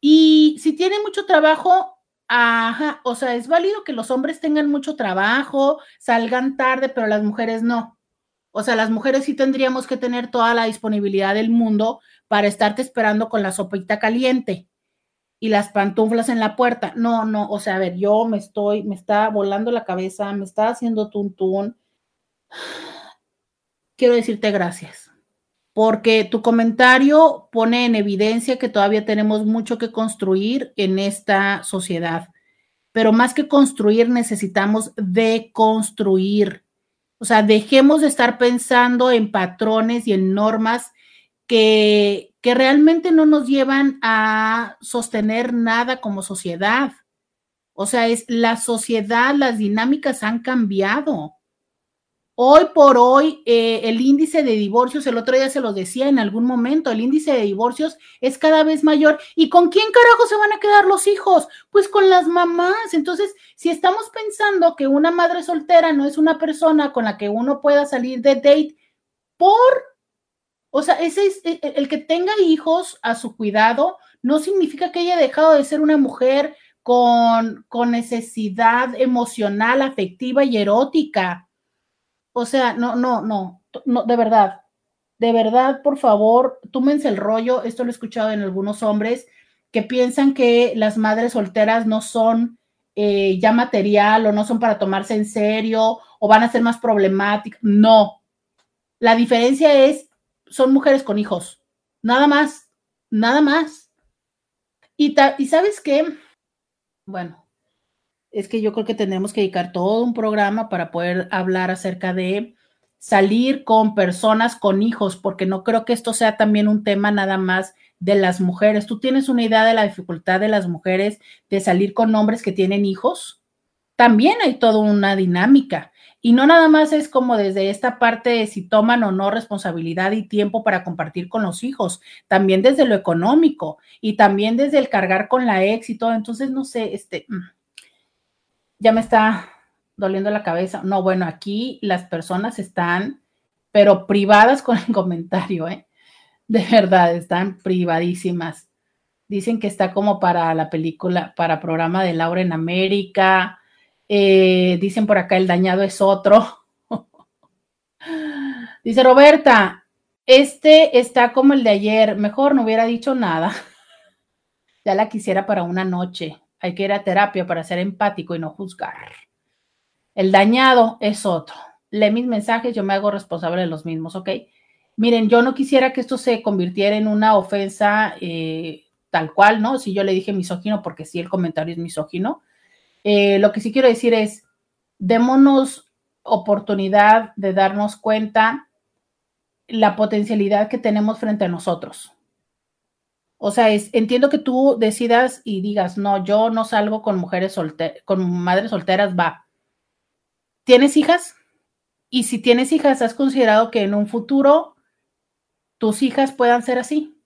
Y si tienen mucho trabajo, Ajá, o sea, es válido que los hombres tengan mucho trabajo, salgan tarde, pero las mujeres no. O sea, las mujeres sí tendríamos que tener toda la disponibilidad del mundo para estarte esperando con la sopita caliente y las pantuflas en la puerta. No, no, o sea, a ver, yo me estoy, me está volando la cabeza, me está haciendo tuntún. Quiero decirte gracias, porque tu comentario pone en evidencia que todavía tenemos mucho que construir en esta sociedad. Pero más que construir, necesitamos deconstruir. O sea, dejemos de estar pensando en patrones y en normas que, que realmente no nos llevan a sostener nada como sociedad. O sea, es la sociedad, las dinámicas han cambiado. Hoy por hoy, eh, el índice de divorcios, el otro día se lo decía en algún momento, el índice de divorcios es cada vez mayor. ¿Y con quién carajo se van a quedar los hijos? Pues con las mamás. Entonces, si estamos pensando que una madre soltera no es una persona con la que uno pueda salir de date por o sea, ese es e, e, el que tenga hijos a su cuidado no significa que haya dejado de ser una mujer con, con necesidad emocional, afectiva y erótica. O sea, no, no, no, no, de verdad, de verdad, por favor, túmense el rollo. Esto lo he escuchado en algunos hombres que piensan que las madres solteras no son eh, ya material o no son para tomarse en serio o van a ser más problemáticas. No. La diferencia es son mujeres con hijos. Nada más, nada más. Y, y sabes qué? Bueno, es que yo creo que tenemos que dedicar todo un programa para poder hablar acerca de salir con personas con hijos, porque no creo que esto sea también un tema nada más de las mujeres. ¿Tú tienes una idea de la dificultad de las mujeres de salir con hombres que tienen hijos? También hay toda una dinámica. Y no nada más es como desde esta parte de si toman o no responsabilidad y tiempo para compartir con los hijos, también desde lo económico y también desde el cargar con la todo. Entonces, no sé, este, mm, ya me está doliendo la cabeza. No, bueno, aquí las personas están, pero privadas con el comentario, ¿eh? De verdad, están privadísimas. Dicen que está como para la película, para programa de Laura en América eh, dicen por acá, el dañado es otro. Dice Roberta, este está como el de ayer, mejor no hubiera dicho nada. ya la quisiera para una noche. Hay que ir a terapia para ser empático y no juzgar. El dañado es otro. Lee mis mensajes, yo me hago responsable de los mismos, ¿ok? Miren, yo no quisiera que esto se convirtiera en una ofensa eh, tal cual, ¿no? Si yo le dije misógino, porque sí, el comentario es misógino, eh, lo que sí quiero decir es, démonos oportunidad de darnos cuenta la potencialidad que tenemos frente a nosotros. O sea, es, entiendo que tú decidas y digas, no, yo no salgo con mujeres solteras, con madres solteras, va. ¿Tienes hijas? Y si tienes hijas, ¿has considerado que en un futuro tus hijas puedan ser así?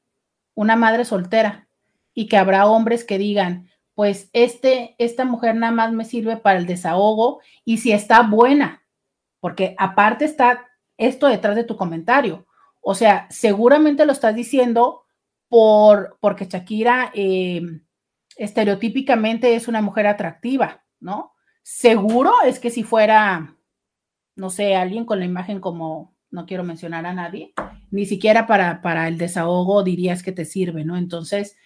Una madre soltera. Y que habrá hombres que digan, pues este, esta mujer nada más me sirve para el desahogo y si está buena, porque aparte está esto detrás de tu comentario. O sea, seguramente lo estás diciendo por, porque Shakira em, estereotípicamente es una mujer atractiva, ¿no? Seguro es que si fuera, no sé, alguien con la imagen como, no quiero mencionar a nadie, ni siquiera para, para el desahogo dirías que te sirve, ¿no? Entonces,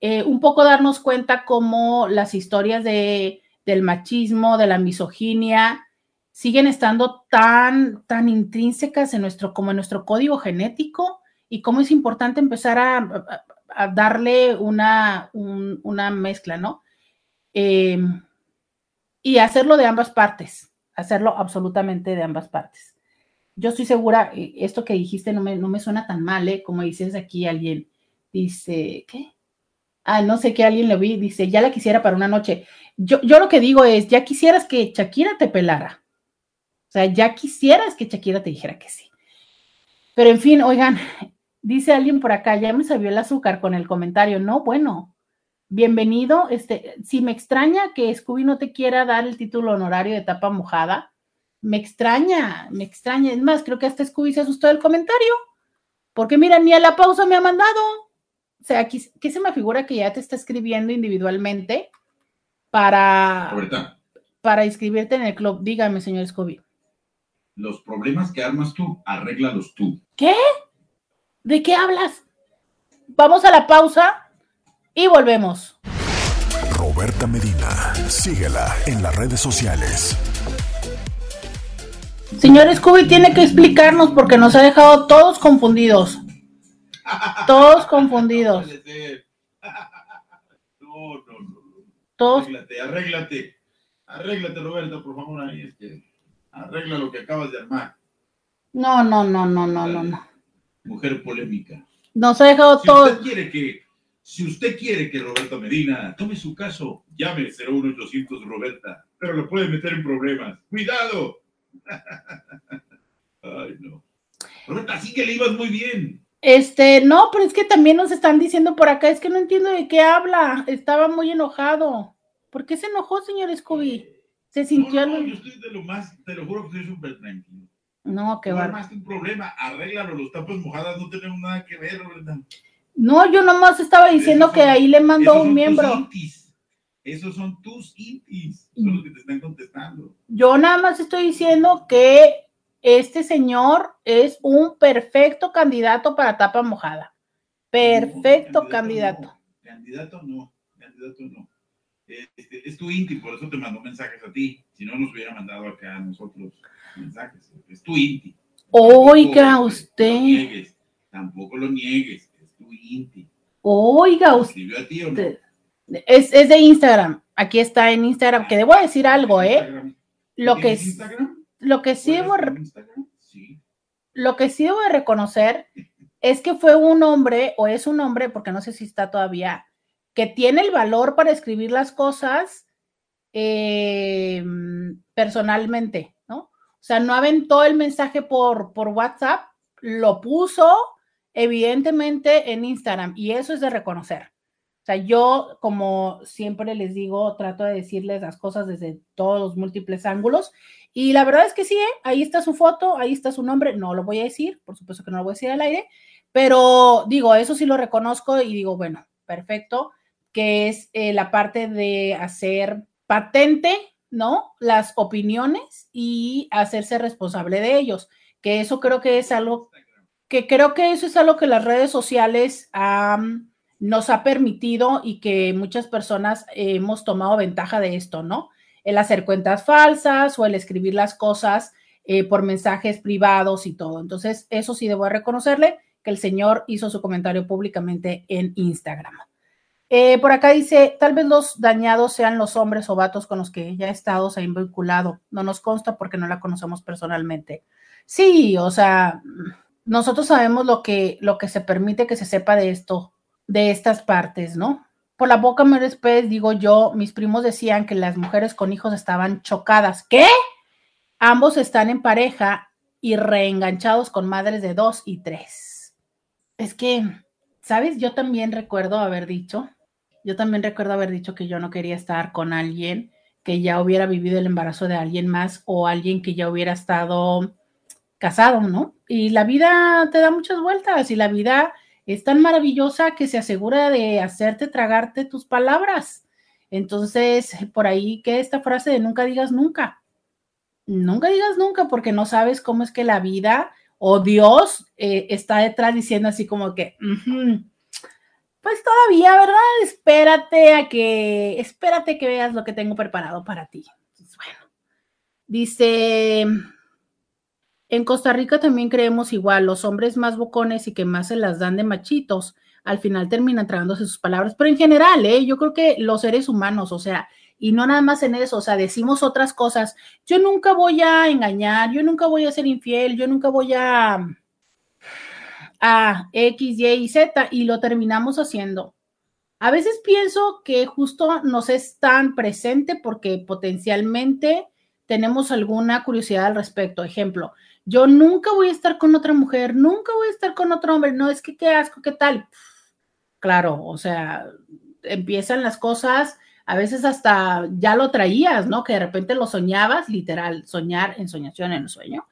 eh, un poco darnos cuenta cómo las historias de, del machismo, de la misoginia, siguen estando tan, tan intrínsecas en nuestro, como en nuestro código genético y cómo es importante empezar a, darle una, una, mezcla, ¿no? Em, y hacerlo de ambas partes, hacerlo absolutamente de ambas partes. Yo estoy segura, eh, esto que dijiste no me, no me suena tan mal, ¿eh? Como dices aquí alguien, dice, ¿qué? ah, no sé qué, alguien le vi, dice, ya la quisiera para una noche. Yo, yo lo que digo es, ya quisieras que Shakira te pelara. O sea, ya quisieras que Shakira te dijera que sí. Pero en fin, oigan, dice alguien por acá, ya me salió el azúcar con el comentario. No, bueno, bienvenido. Este, si me extraña que Scooby no te quiera dar el título honorario de tapa mojada, me extraña, me extraña. Es más, creo que hasta Scooby se asustó del comentario. Porque mira, ni a la pausa me ha mandado. O sea, aquí, ¿qué se me figura que ya te está escribiendo individualmente para, Roberta, para inscribirte en el club? Dígame, señor Scooby. los problemas que armas tú, arréglalos tú. ¿Qué? ¿De qué hablas? Vamos a la pausa y volvemos. Roberta Medina, síguela en las redes sociales. Señor Scooby tiene que explicarnos porque nos ha dejado todos confundidos. Todos confundidos. No, no, no, no. Todos. Arréglate, arréglate. Arréglate, Roberta, por favor. Ahí este, arregla lo que acabas de armar. No, no, no, no, no, no, no. Mujer polémica. Nos ha dejado Si todos. usted quiere que, si usted quiere que Roberta Medina tome su caso, llame 01800 Roberta, pero lo puede meter en problemas. ¡Cuidado! Ay, no. Roberta, sí que le ibas muy bien. Este, no, pero es que también nos están diciendo por acá, es que no entiendo de qué habla. Estaba muy enojado. ¿Por qué se enojó, señor Scooby? Se No, sintió. no, algo- yo estoy de lo más, te lo juro que estoy súper tranquilo. No, qué No armaste un problema, arréglalo, los tapas mojadas no tenemos nada que ver, Roberta. No, yo nomás estaba diciendo que ahí le mandó un miembro. intis. Esos son tus intis. Son los que te están contestando. Yo nada más estoy diciendo que este señor es un perfecto candidato para tapa mojada. Perfecto No, candidato. no, Candidato no, candidato no. Este, es tu inti, por eso te mandó mensajes a ti. Si no, nos hubiera mandado acá a nosotros mensajes. Es tu inti. Oiga Tampoco, usted. Lo niegues, tampoco lo niegues. Es tu inti. Oiga usted. ¿Escribió a ti o no? Es, es de Instagram. Aquí está en Instagram. Que debo decir algo, ¿eh? Instagram. Lo que, ¿Tienes es- Instagram? lo que sí debo. Sí. lo que sí debo de reconocer es que fue un hombre, o es un hombre, porque no sé si está todavía, que tiene el valor para escribir las cosas eh, personalmente, ¿no? O sea, no aventó el mensaje por, por WhatsApp, lo puso evidentemente en Instagram y eso es de reconocer. O sea, yo, como siempre les digo, trato de decirles las cosas desde todos los múltiples ángulos. Y la verdad es que sí, ¿eh? ahí está su foto, ahí está su nombre. No lo voy a decir, por supuesto que no lo voy a decir al aire, pero digo, eso sí lo reconozco y digo, bueno, perfecto, que es eh, la parte de hacer patente, ¿no? Las opiniones y hacerse responsable de ellos, que eso creo que es algo que creo que eso es algo que las redes sociales nos ha permitido y que muchas personas hemos tomado ventaja de esto, ¿no? El hacer cuentas falsas o el escribir las cosas eh, por mensajes privados y todo. Entonces, eso sí debo de reconocerle que el señor hizo su comentario públicamente en Instagram. Eh, por acá dice, tal vez los dañados sean los hombres o vatos con los que ella ha estado, se ha vinculado. No nos consta porque no la conocemos personalmente. Sí, o sea, nosotros sabemos lo que, lo que se permite que se sepa de esto, de estas partes, ¿no? Por la boca me después, digo yo, mis primos decían que las mujeres con hijos estaban chocadas. ¿Qué? Ambos están en pareja y reenganchados con madres de dos y tres. Es que, ¿sabes? Yo también recuerdo haber dicho, yo también recuerdo haber dicho que yo no quería estar con alguien que ya hubiera vivido el embarazo de alguien más o alguien que ya hubiera estado casado, ¿no? Y la vida te da muchas vueltas y la vida es tan maravillosa que se asegura de hacerte tragarte tus palabras. Entonces, por ahí que esta frase de nunca digas nunca. Nunca digas nunca porque no sabes cómo es que la vida o Dios eh, está detrás diciendo así como que, "Ujú, pues todavía, ¿verdad? Espérate a que, espérate que veas lo que tengo preparado para ti. Entonces, bueno, dice, en Costa Rica también creemos igual, los hombres más bocones y que más se las dan de machitos, al final terminan tragándose sus palabras, pero en general, ¿eh? yo creo que los seres humanos, o sea, y no nada más en eso, o sea, decimos otras cosas, yo nunca voy a engañar, yo nunca voy a ser infiel, yo nunca voy a a X, Y y Z y lo terminamos haciendo. A veces pienso que justo nos es tan presente porque potencialmente tenemos alguna curiosidad al respecto. Ejemplo, yo nunca voy a estar con otra mujer, nunca voy a estar con otro hombre, no es que qué asco, qué tal. Claro, o sea, empiezan las cosas, a veces hasta ya lo traías, ¿no? Que de repente lo soñabas, literal, soñar en soñación en sueño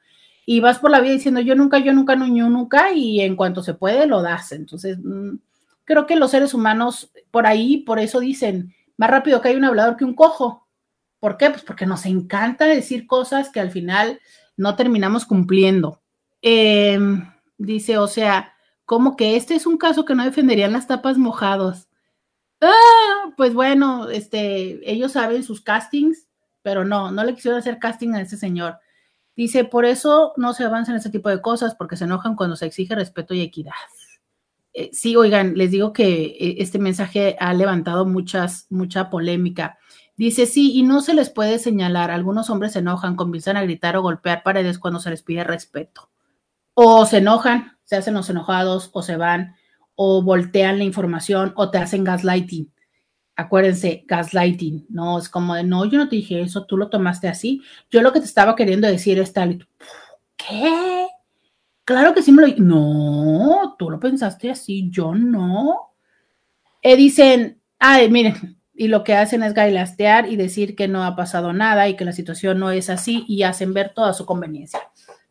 y vas por la vida diciendo yo nunca, yo nunca, no, yo nunca, y en cuanto se puede lo das. Entonces, mmm, creo que los seres humanos, por ahí, por eso dicen, más rápido que hay un hablador que un cojo. ¿Por qué? Pues porque nos encanta decir cosas que al final no terminamos cumpliendo. Em, dice, o sea, como que este es un caso que no defenderían las tapas mojados. Ah, pues bueno, este, ellos saben sus castings, pero no, no le quisieron hacer casting a ese señor. Dice, por eso no se avanza en ese tipo de cosas, porque se enojan cuando se exige respeto y equidad. Eh, sí, oigan, les digo que eh, este mensaje ha levantado mucha polémica. Dice, sí, y no se les puede señalar. Algunos hombres se enojan, comienzan a gritar o golpear paredes cuando se les pide respeto. O se enojan, se hacen los enojados, o se van, o voltean la información, o te hacen gaslighting. Acuérdense, gaslighting, no es como de, no, yo no te dije eso, tú lo tomaste así. Yo lo que te estaba queriendo decir es tal, ¿qué? Claro que sí me lo No, tú lo pensaste así, yo no. Eh, dicen, ay, miren, y lo que hacen es gailastear y decir que no ha pasado nada y que la situación no es así y hacen ver toda su conveniencia.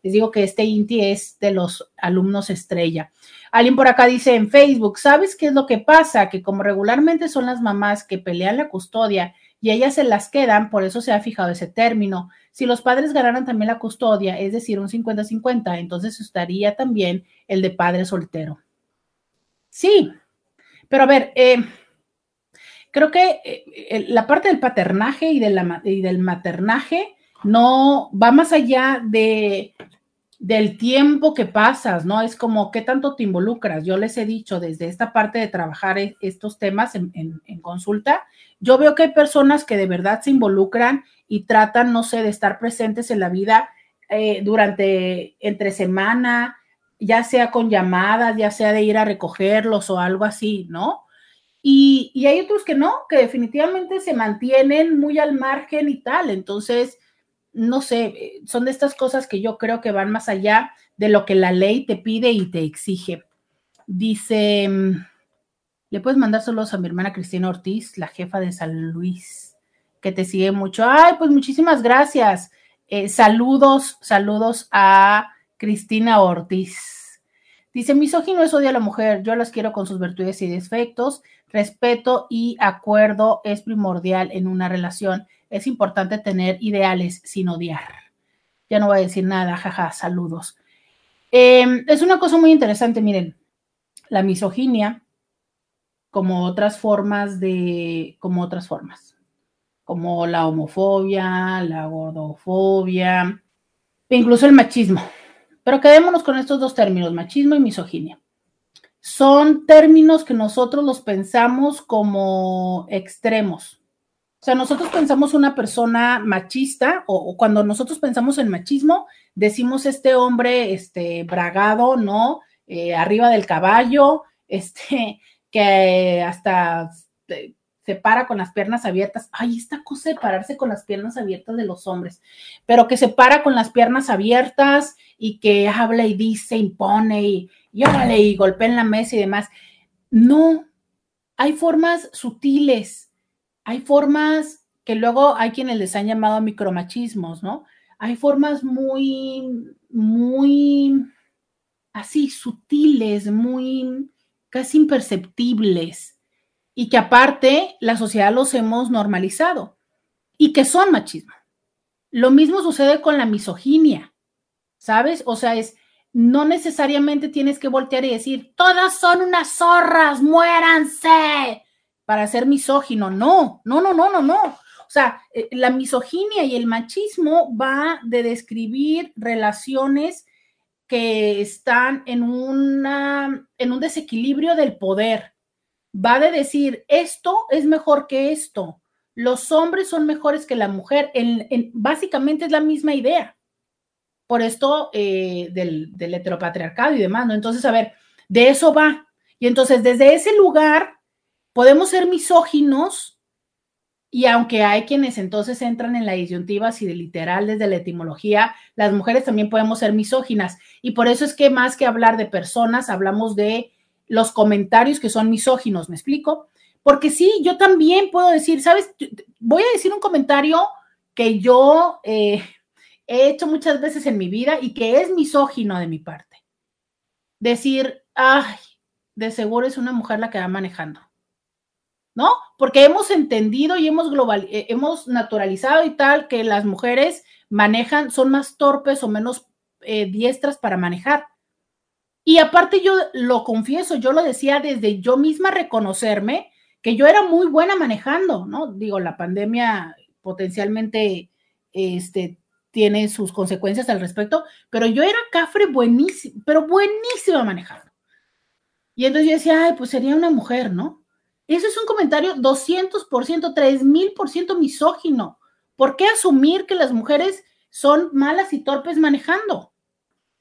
Les digo que este INTI es de los alumnos estrella. Alguien por acá dice en Facebook, ¿sabes qué es lo que pasa? Que como regularmente son las mamás que pelean la custodia y ellas se las quedan, por eso se ha fijado ese término. Si los padres ganaran también la custodia, es decir, un 50-50, entonces estaría también el de padre soltero. Sí, pero a ver, eh, creo que eh, la parte del paternaje y, y del maternaje no va más allá de del tiempo que pasas, ¿no? Es como qué tanto te involucras. Yo les he dicho desde esta parte de trabajar e, estos temas en, consulta, yo veo que hay personas que de verdad se involucran y tratan, no sé, de estar presentes en la vida eh, durante, entre semana, ya sea con llamadas, ya sea de ir a recogerlos o algo así, ¿no? Y, y, hay otros que no, que definitivamente se mantienen muy al margen y tal. Entonces, no sé, son de estas cosas que yo creo que van más allá de lo que la ley te pide y te exige. Dice, mm, le puedes mandar saludos a mi hermana Cristina Ortiz, la jefa de San Luis, que te sigue mucho. Ay, pues muchísimas gracias. Eh, saludos, saludos a Cristina Ortiz. Dice, misógino es odio a la mujer, yo las quiero con sus virtudes y defectos, respeto y acuerdo es primordial en una relación. Es importante tener ideales sin odiar. Ya no voy a decir nada, jaja, saludos. Em, es una cosa muy interesante, miren, la misoginia, como otras formas de, como otras formas, como la homofobia, la gordofobia, incluso el machismo. Pero quedémonos con estos dos términos, machismo y misoginia. Son términos que nosotros los pensamos como extremos. O sea, nosotros pensamos una persona machista o, cuando nosotros pensamos en machismo, decimos este hombre, este, bragado, ¿no? Eh, arriba del caballo, este, que hasta se para con las piernas abiertas. Ay, esta cosa de pararse con las piernas abiertas de los hombres, pero que se para con las piernas abiertas y que habla y dice, impone y, y órale y golpea en la mesa y demás. No, hay formas sutiles, hay formas que luego hay quienes les han llamado micromachismos, ¿no? Hay formas muy, muy así sutiles, muy casi imperceptibles y que aparte la sociedad los hemos normalizado y que son machismo. Lo mismo sucede con la misoginia, ¿sabes? O sea, es, no necesariamente tienes que voltear y decir, todas son unas zorras, muéranse, para ser misógino. No, no, no, no, no, no. O sea, eh, la misoginia y el machismo va de describir relaciones que están en, una, en un desequilibrio del poder, va de decir, esto es mejor que esto, los hombres son mejores que la mujer, en, básicamente es la misma idea. Por esto eh, del, del, heteropatriarcado y demás, ¿no? Entonces, a ver, de eso va. Y entonces, desde ese lugar, podemos ser misóginos, y aunque hay quienes entonces entran en la disyuntiva, si de literal desde la etimología, las mujeres también podemos ser misóginas. Y por eso es que más que hablar de personas, hablamos de los comentarios que son misóginos, ¿me explico? Porque sí, yo también puedo decir, ¿sabes? Voy a decir un comentario que yo eh, he hecho muchas veces en mi vida y que es misógino de mi parte. Decir, ay, de seguro es una mujer la que va manejando. ¿No? Porque hemos entendido y hemos global, eh, hemos naturalizado y tal que las mujeres manejan, son más torpes o menos eh, diestras para manejar. Y aparte yo lo confieso, yo lo decía desde yo misma reconocerme que yo era muy buena manejando, ¿no? Digo, la pandemia potencialmente este, tiene sus consecuencias al respecto, pero yo era cafre buenísima, pero buenísima manejando. Y entonces yo decía, ay, pues sería una mujer, ¿no? Eso es un comentario 200%, 3000% misógino. ¿Por qué asumir que las mujeres son malas y torpes manejando?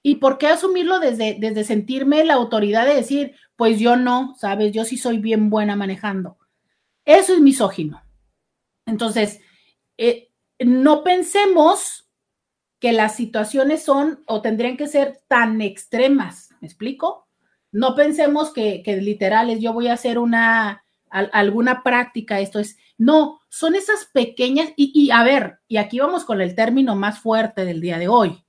¿Y por qué asumirlo desde, desde sentirme la autoridad de decir, pues yo no, sabes, yo sí soy bien buena manejando? Eso es misógino. Entonces, eh, no pensemos que las situaciones son o tendrían que ser tan extremas. ¿Me explico? No pensemos que, que literal es yo voy a hacer una alguna práctica, esto es, no, son esas pequeñas, y, y, a ver, y aquí vamos con el término más fuerte del día de hoy,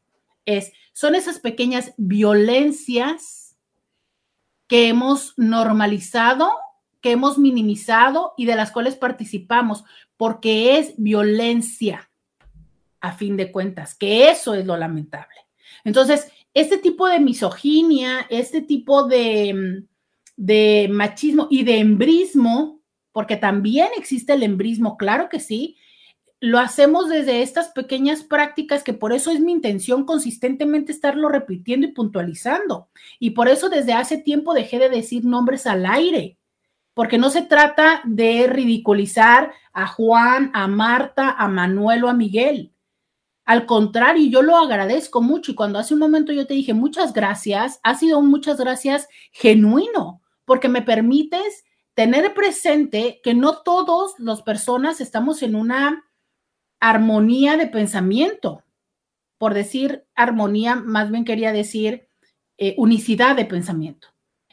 es, son esas pequeñas violencias que hemos normalizado, que hemos minimizado y de las cuales participamos, porque es violencia, a fin de cuentas, que eso es lo lamentable. Entonces, este tipo de misoginia, este tipo de, de machismo y de embrismo, porque también existe el embrismo, claro que sí, lo hacemos desde estas pequeñas prácticas que por eso es mi intención consistentemente estarlo repitiendo y puntualizando. Y por eso desde hace tiempo dejé de decir nombres al aire, porque no se trata de ridiculizar a Juan, a Marta, a Manuel o a Miguel. Al contrario, yo lo agradezco mucho y cuando hace un momento yo te dije muchas gracias, ha sido un muchas gracias genuino, porque me permites tener presente que no todos las personas estamos en una armonía de pensamiento. Por decir armonía, más bien quería decir eh, unicidad de pensamiento.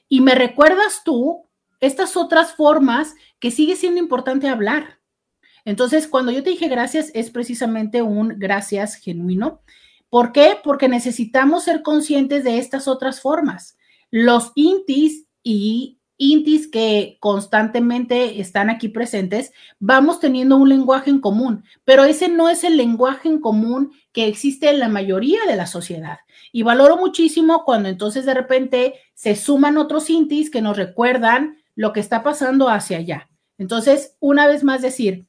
Y me recuerdas tú estas otras formas que sigue siendo importante hablar. Entonces, cuando yo te dije gracias, es precisamente un gracias genuino. ¿Por qué? Porque necesitamos ser conscientes de estas otras formas. Los intis y intis que constantemente están aquí presentes, vamos teniendo un lenguaje en común, pero ese no es el lenguaje en común que existe en la mayoría de la sociedad. Y valoro muchísimo cuando entonces de repente se suman otros intis que nos recuerdan lo que está pasando hacia allá. Entonces, una vez más decir,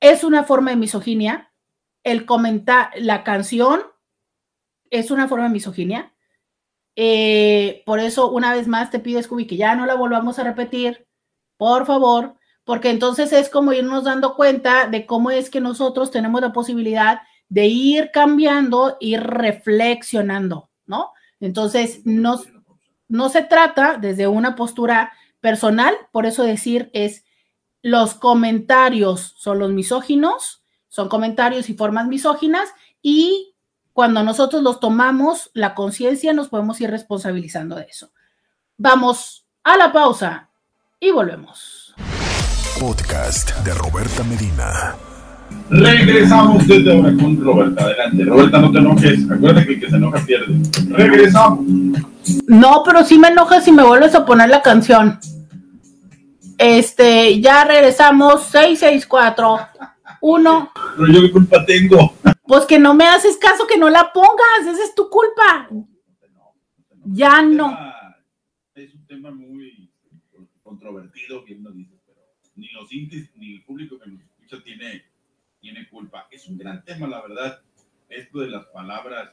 es una forma de misoginia, el comentar, la canción es una forma de misoginia, eh, por eso, una vez más, te pido, Scooby, que ya no la volvamos a repetir, por favor, porque entonces es como irnos dando cuenta de cómo es que nosotros tenemos la posibilidad de ir cambiando, ir reflexionando, ¿no? Entonces, no, no se trata desde una postura personal, por eso decir es los comentarios son los misóginos, son comentarios y formas misóginas y cuando nosotros los tomamos, la conciencia, nos podemos ir responsabilizando de eso. Vamos a la pausa y volvemos. Podcast de Roberta Medina. Regresamos desde ahora con Roberta. Adelante. Roberta, no te enojes. Acuérdate que el que se enoja pierde. Regresamos. No, pero sí me enojas si me vuelves a poner la canción. Este, ya regresamos. 664 1. Pero yo qué culpa tengo. Pues que no me haces caso, que no la pongas, esa es tu culpa. Ya no. Es un tema muy controvertido, bien lo dices, pero ni los indies ni el público que nos escucha tiene, tiene culpa. Es un gran tema, la verdad, esto de las palabras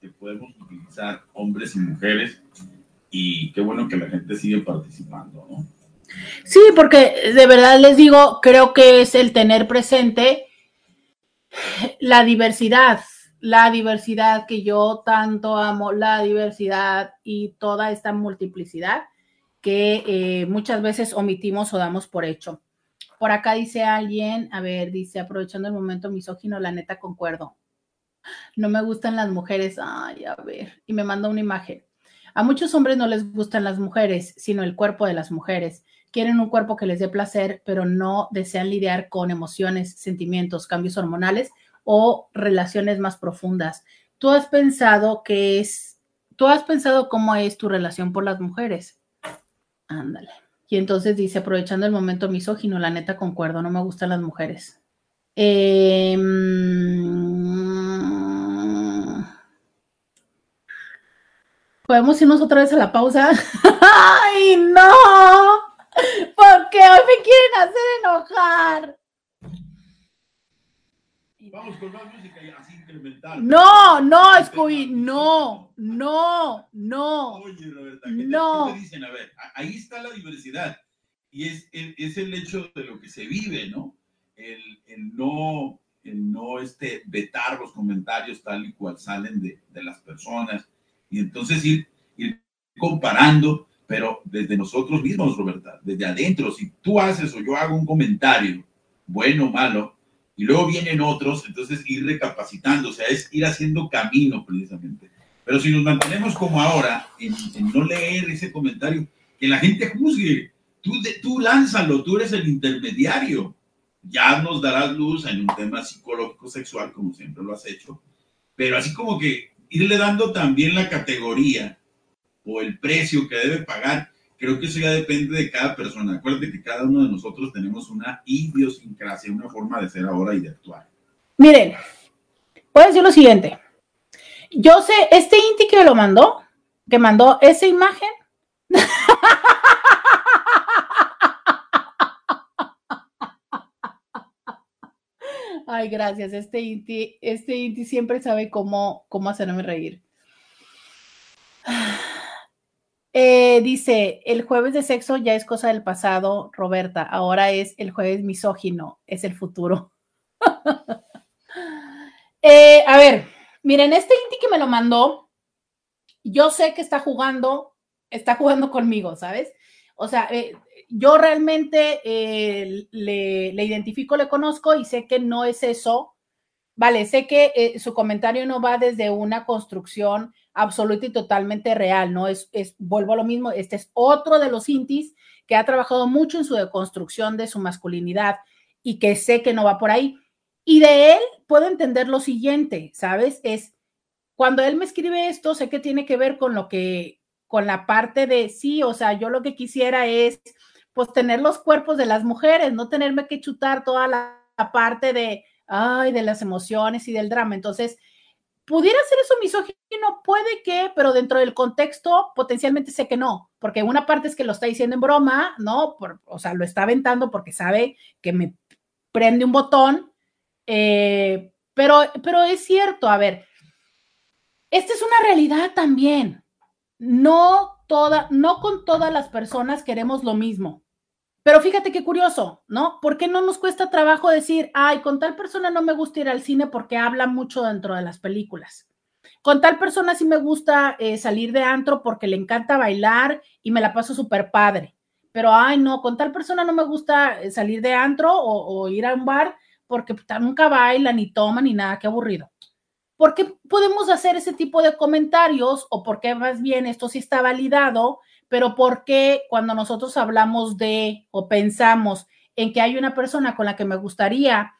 que podemos utilizar hombres y mujeres y qué bueno que la gente sigue participando, ¿no? Sí, porque de verdad les digo, creo que es el tener presente la diversidad, la diversidad que yo tanto amo, la diversidad y toda esta multiplicidad que eh, muchas veces omitimos o damos por hecho. Por acá dice alguien, a ver, dice, aprovechando el momento misógino, la neta concuerdo. No me gustan las mujeres. Ay, a ver. Y me manda una imagen. A muchos hombres no les gustan las mujeres, sino el cuerpo de las mujeres. Quieren un cuerpo que les dé placer, pero no desean lidiar con emociones, sentimientos, cambios hormonales o relaciones más profundas. ¿Tú has pensado que es, tú has pensado cómo es tu relación por las mujeres? Ándale. Y entonces dice, aprovechando el momento misógino, la neta concuerdo, no me gustan las mujeres. Eh, ¿Podemos irnos otra vez a la pausa? ¡Ay, no! Hoy me quieren hacer enojar. Vamos con más música así incremental. No, no, Scooby, no, no, no. Oye, Roberta, ¿qué, No. Te, qué te dicen? A ver, ahí está la diversidad. Y es, el- es el hecho de lo que se vive, ¿no? El, el no, el no este, vetar los comentarios tal y cual salen de, de las personas. Y entonces ir, ir comparando, pero desde nosotros mismos, Roberta, desde adentro. Si tú haces o yo hago un comentario, bueno o malo, y luego vienen otros, entonces ir recapacitando, o sea, es ir haciendo camino precisamente. Pero si nos mantenemos como ahora, en, no leer ese comentario, que la gente juzgue, tú, tú lánzalo, tú eres el intermediario, ya nos darás luz en un tema psicológico sexual, como siempre lo has hecho, pero así como que irle dando también la categoría o el precio que debe pagar, creo que eso ya depende de cada persona. Acuérdate que cada uno de nosotros tenemos una idiosincrasia, una forma de ser ahora y de actuar. Miren, a decir lo siguiente. Yo sé, este Inti que lo mandó, que mandó esa imagen. Ay, gracias. Este Inti, este Inti siempre sabe cómo, cómo hacerme reír. Eh, dice, el jueves de sexo ya es cosa del pasado, Roberta. Ahora es el jueves misógino, es el futuro. Eh, a ver, miren, este Inti que me lo mandó, yo sé que está jugando, está jugando conmigo, ¿sabes? O sea, eh, yo realmente le, le identifico, le conozco y sé que no es eso. Vale, sé que su comentario no va desde una construcción absoluta y totalmente real, ¿no? Es, es, vuelvo a lo mismo, este es otro de los intis que ha trabajado mucho en su deconstrucción de su masculinidad y que sé que no va por ahí. Y de él puedo entender lo siguiente, ¿sabes? Es cuando él me escribe esto, sé que tiene que ver con lo que, con la parte de sí, o sea, yo lo que quisiera es, pues, tener los cuerpos de las mujeres, no tenerme que chutar toda la, la parte de, ay, de las emociones y del drama. Entonces, pudiera ser eso misógino, puede que, pero dentro del contexto, potencialmente sé que no, porque una parte es que lo está diciendo en broma, ¿no? O sea, lo está aventando porque sabe que me prende un botón, eh, pero, pero es cierto, a ver, esta es una realidad también. No toda, no con todas las personas queremos lo mismo. Pero fíjate qué curioso, ¿no? ¿Por qué no nos cuesta trabajo decir, ay, con tal persona no me gusta ir al cine porque habla mucho dentro de las películas? Con tal persona sí me gusta eh, salir de antro porque le encanta bailar y me la paso súper padre. Pero, ay, no, con tal persona no me gusta eh, salir de antro o, o ir a un bar porque nunca baila, ni toma, ni nada, qué aburrido. ¿Por qué podemos hacer ese tipo de comentarios? O por qué más bien esto sí está validado, pero por qué cuando nosotros hablamos de o pensamos en que hay una persona con la que me gustaría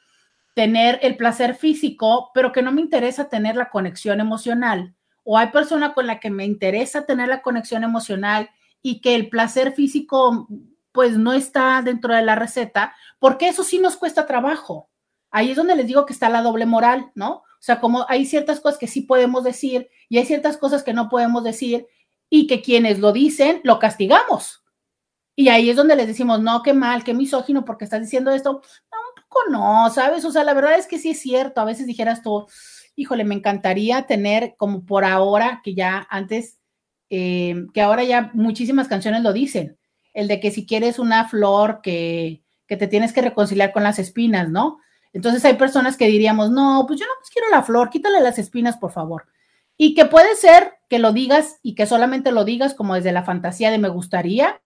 tener el placer físico, pero que no me interesa tener la conexión emocional, o hay persona con la que me interesa tener la conexión emocional y que el placer físico pues no está dentro de la receta, porque eso sí nos cuesta trabajo. Ahí es donde les digo que está la doble moral, ¿no? O sea, como hay ciertas cosas que sí podemos decir y hay ciertas cosas que no podemos decir y que quienes lo dicen lo castigamos. Y ahí es donde les decimos, no, qué mal, qué misógino, porque estás diciendo esto. No, un poco no, ¿sabes? O sea, la verdad es que sí es cierto. A veces dijeras tú, híjole, me encantaría tener como por ahora, que ya antes, eh, que ahora ya muchísimas canciones lo dicen, el de que si quieres una flor que, que te tienes que reconciliar con las espinas, ¿no? Entonces hay personas que diríamos, no, pues yo no quiero la flor, quítale las espinas, por favor. Y que puede ser que lo digas y que solamente lo digas como desde la fantasía de me gustaría,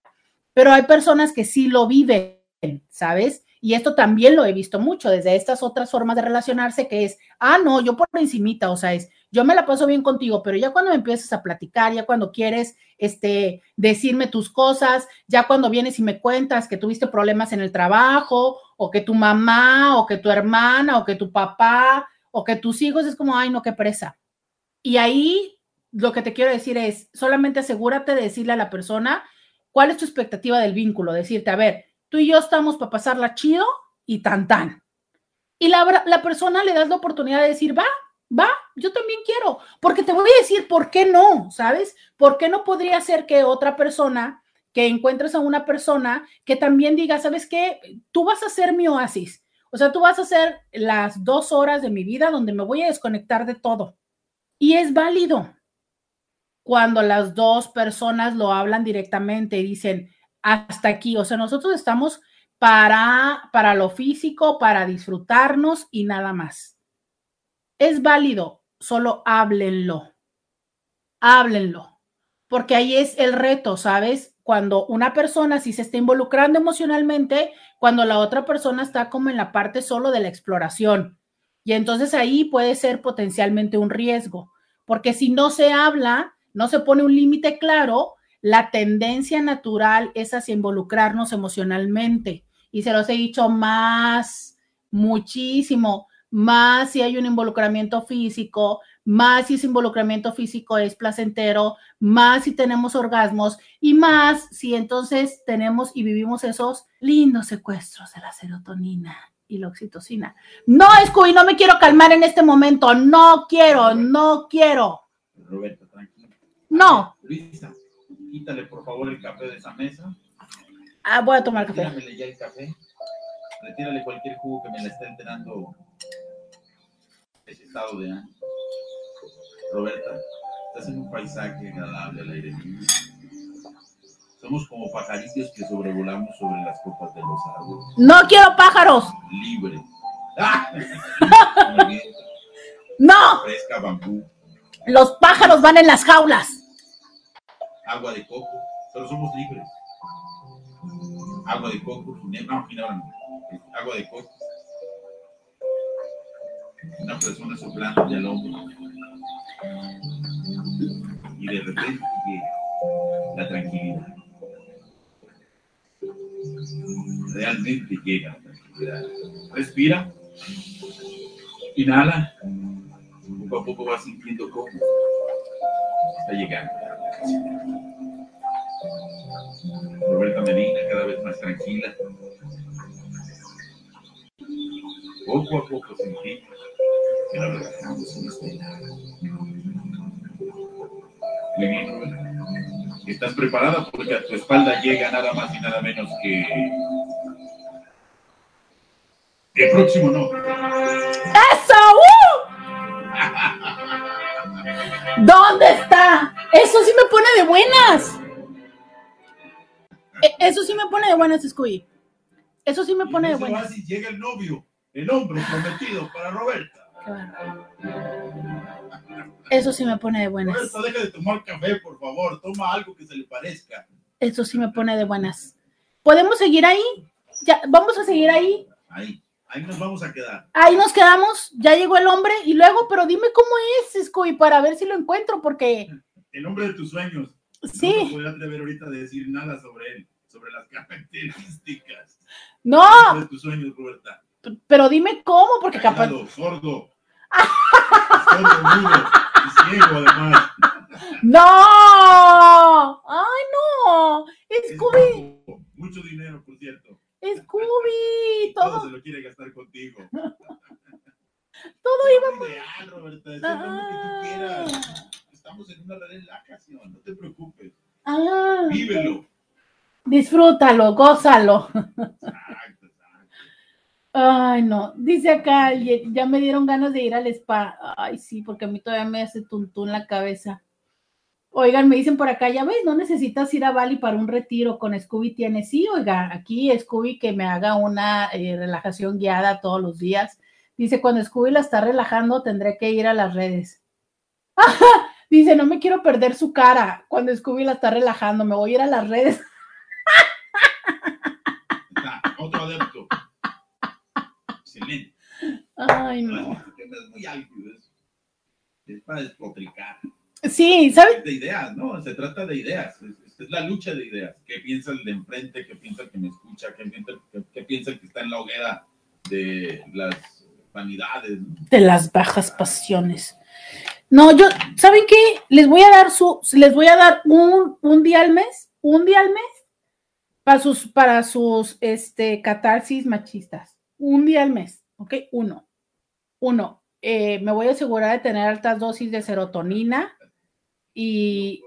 pero hay personas que sí lo viven, ¿sabes? Y esto también lo he visto mucho desde estas otras formas de relacionarse que es, ah, no, yo por encimita, o sea, es, yo me la paso bien contigo, pero ya cuando empiezas a platicar, ya cuando quieres, este, decirme tus cosas, ya cuando vienes y me cuentas que tuviste problemas en el trabajo, o que tu mamá, o que tu hermana, o que tu papá, o que tus hijos, es como, ay, no, qué presa. Y ahí lo que te quiero decir es, solamente asegúrate de decirle a la persona ¿Cuál es tu expectativa del vínculo? Decirte, a ver, tú y yo estamos para pasarla chido y tan tan. Y la, la persona le das la oportunidad de decir, va, va, yo también quiero, porque te voy a decir por qué no, ¿sabes? ¿Por qué no podría ser que otra persona, que encuentres a una persona que también diga, ¿sabes qué? Tú vas a ser mi oasis. O sea, tú vas a ser las dos horas de mi vida donde me voy a desconectar de todo. Y es válido cuando las dos personas lo hablan directamente y dicen, hasta aquí, o sea, nosotros estamos para, para lo físico, para disfrutarnos y nada más. Es válido, solo háblenlo, háblenlo, porque ahí es el reto, ¿sabes? Cuando una persona sí se está involucrando emocionalmente, cuando la otra persona está como en la parte solo de la exploración. Y entonces ahí puede ser potencialmente un riesgo, porque si no se habla, no se pone un límite claro, la tendencia natural es hacia involucrarnos emocionalmente. Y se los he dicho más, muchísimo, más si hay un involucramiento físico, más si ese involucramiento físico es placentero, más si tenemos orgasmos y más si entonces tenemos y vivimos esos lindos secuestros de la serotonina y la oxitocina. No, Scooby, no me quiero calmar en este momento. No quiero, no quiero. Roberto, tranquilo. No. Luisa, quítale por favor el café de esa mesa. Ah, voy a tomar café. Retírame ya el café. Retírale cualquier jugo que me la esté enterando ese estado de ánimo. Roberta, estás en un paisaje agradable al aire libre. Somos como pajarillos que sobrevolamos sobre las copas de los árboles. No quiero pájaros. ¡Ah! Bien. No, Fresca bambú, los pájaros van en las jaulas. agua de coco, pero somos libres. Agua de coco, no, agua de coco. Una persona soplándote al hombro. Y de repente la tranquilidad. Realmente llega la tranquilidad. Respira. Inhala. Poco a poco vas sintiendo cómo está llegando la. Roberta Medina cada vez más tranquila. Poco a poco sentí que la relajación es una espera. Muy bien, Roberta. ¿Estás preparada? Porque a tu espalda llega nada más y nada menos que... El próximo no. ¡Eso! ¡Uh! ¿Dónde está? Eso sí me pone de buenas. E- Eso sí me pone de buenas, Scooby. Eso sí me pone de buenas. llega el novio, el hombre prometido para Roberta. Qué bárbaro. Eso sí me pone de buenas. Roberta, deja de tomar café, por favor. Toma algo que se le parezca. Eso sí me pone de buenas. ¿Podemos seguir ahí? Ya, vamos a seguir ahí. Ahí, ahí nos vamos a quedar. Ahí nos quedamos. Ya llegó el hombre. Y luego, pero dime cómo es, Scooby, para ver si lo encuentro, porque El hombre de tus sueños. No sí. me podría atrever ahorita a decir nada sobre él, sobre las características. No, El hombre de tus sueños, Roberta. pero dime cómo, porque capaz. Callado, sordo. Sordo, mudo y ciego, además. ¡No! ¡Ay, no! Es Scooby, guapo, Mucho dinero, por cierto. Scooby, Todo todo, se lo quiere gastar contigo. todo iba. ideal, Roberta. Es el nombre que tú quieras. Estamos en una relajación, no te preocupes. Ah, Vívelo. disfrútalo, gózalo. Exacto. Ay, no. Dice acá ya me dieron ganas de ir al spa. Ay, sí, porque a mí todavía me hace tuntún la cabeza. Oigan, me dicen por acá, ya ves, no necesitas ir a Bali para un retiro, con Scooby tienes. Sí, oiga, aquí Scooby que me haga una eh, relajación guiada todos los días. Dice, cuando Scooby la está relajando, tendré que ir a las redes. Dice, no me quiero perder su cara cuando Scooby la está relajando, me voy a ir a las redes. Está, otro adepto. Excelente. Ay, no. Este tema es muy álgido. Es, es para despotricar. Sí, ¿sabes? Es de ideas, ¿no? Se trata de ideas. Es, es la lucha de ideas. ¿Qué piensa el de enfrente? ¿Qué piensa el que me escucha? ¿Qué piensa, qué, qué piensa el que está en la hoguera de las vanidades? ¿no? de las bajas pasiones. No, yo, ¿saben qué? Les voy a dar su, les voy a dar un, un día al mes, un día al mes, para sus, para sus este, catarsis machistas. Un día al mes, ¿ok? Uno. Uno, eh, me voy a asegurar de tener altas dosis de serotonina y,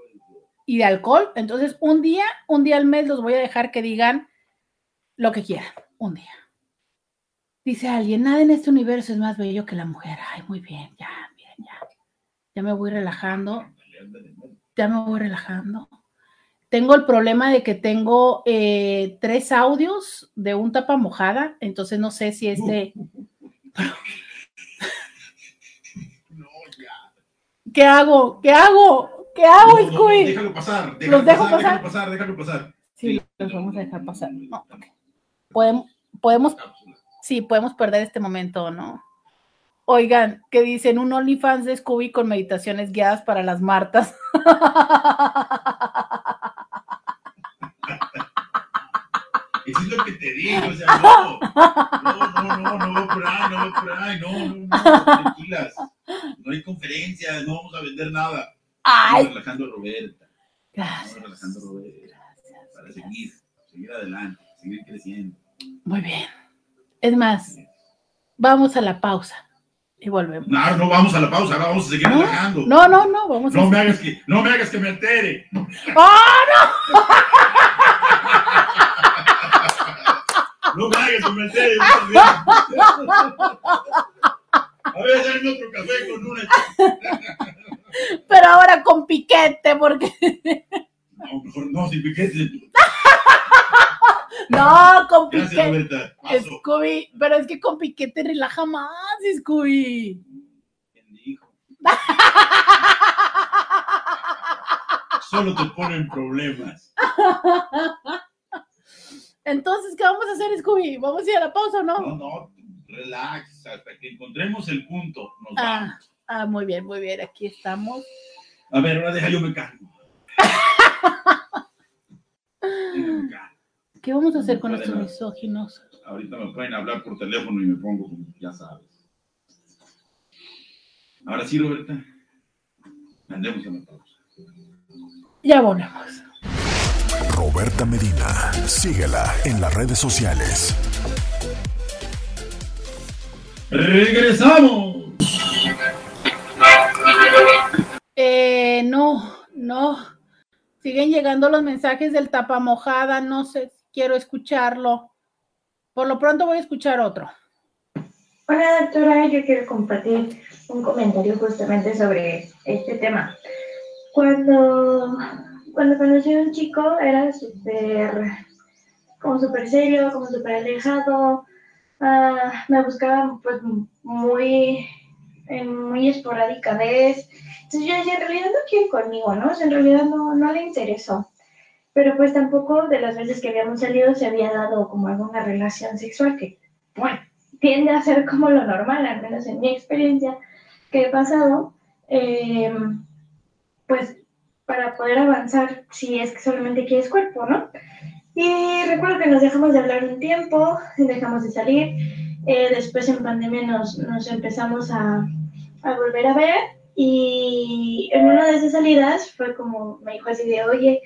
y de alcohol. Entonces, un día, un día al mes los voy a dejar que digan lo que quieran. Un día. Dice alguien, nada en este universo es más bello que la mujer. Ay, muy bien, ya, bien, ya. Ya me voy relajando. Ya me voy relajando. Tengo el problema de que tengo eh, tres audios de un tapa mojada, entonces no sé si este. ¿Qué hago? ¿Qué hago? ¿Qué hago, No, no, Scooby? déjalo pasar, déjalo ¿Los dejo pasar, pasar? déjalo pasar, déjalo pasar. Sí, los vamos a dejar pasar. No. Podemos, podemos, sí, podemos perder este momento, ¿no? Oigan, que dicen un OnlyFans de Scooby con meditaciones guiadas para las Martas. Eso es lo que te digo, o sea, no. No, no, no, no por ahí, no por ahí, no, no, no, tranquilas. No hay conferencias, no vamos a vender nada. Ay, Estamos relajando a Roberta. Estamos gracias. relajando a Roberta. Para seguir, seguir adelante, seguir creciendo. Muy bien. Es más, vamos a la pausa y volvemos. No, no vamos a la pausa, ahora vamos a seguir No, relajando. No, no, no, vamos No a. me hagas que, no me hagas que me altere. ¡Ah, No me hagas que me altere. yo también. A ver, dame otro café con una. no! Pero ahora con piquete, porque. No, mejor no, sin piquete. No, con Gracias, piquete. Roberta. Scooby, pero es que con piquete relaja más, Scooby. ¿Quién dijo? Solo te ponen problemas. Entonces, ¿qué vamos a hacer, Scooby? ¿Vamos a ir a la pausa o no? No, no, relax, hasta que encontremos el punto. Nos Ah, vamos. ah, muy bien, muy bien. Aquí estamos. A ver, ahora deja yo me cargo. ¿Qué vamos a hacer con estos misóginos? Ahorita me pueden hablar por teléfono y me pongo, como ya sabes. Ahora sí, Roberta. Andemos a la pausa. Ya volvemos. Roberta Medina. Síguela en las redes sociales. ¡Regresamos! Eh, no, no. Siguen llegando los mensajes del tapa mojada. No sé si quiero escucharlo. Por lo pronto voy a escuchar otro. Hola doctora, yo quiero compartir un comentario justamente sobre este tema. Cuando, cuando conocí a un chico era súper, como súper serio, como súper alejado, ah, me buscaba pues muy, en muy esporádica vez. Entonces yo decía, en realidad no quiere conmigo, ¿no? O sea, en realidad no, no le interesó. Pero pues tampoco de las veces que habíamos salido se había dado como alguna relación sexual que, bueno, tiende a ser como lo normal, al menos en mi experiencia que he pasado, eh, pues para poder avanzar si es que solamente quieres cuerpo, ¿no? Y recuerdo que nos dejamos de hablar un tiempo, dejamos de salir, eh, después en pandemia nos, nos empezamos a, a volver a ver y en una de esas salidas fue como, me dijo así de, oye,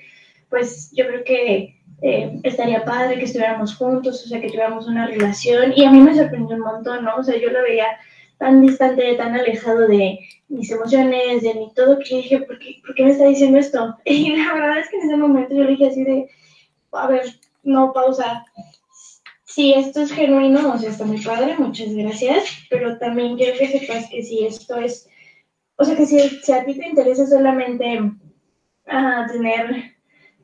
pues yo creo que eh, estaría padre que estuviéramos juntos, o sea, que tuviéramos una relación. Y a mí me sorprendió un montón, ¿no? O sea, yo lo veía tan distante, tan alejado de mis emociones, de mi todo, que dije, ¿por qué, ¿por qué me está diciendo esto? Y la verdad es que en ese momento yo le dije así de, a ver, no, pausa. Si esto es genuino, o sea, está muy padre, muchas gracias, pero también quiero que sepas que si esto es, o sea, que si, a ti te interesa solamente ah, tener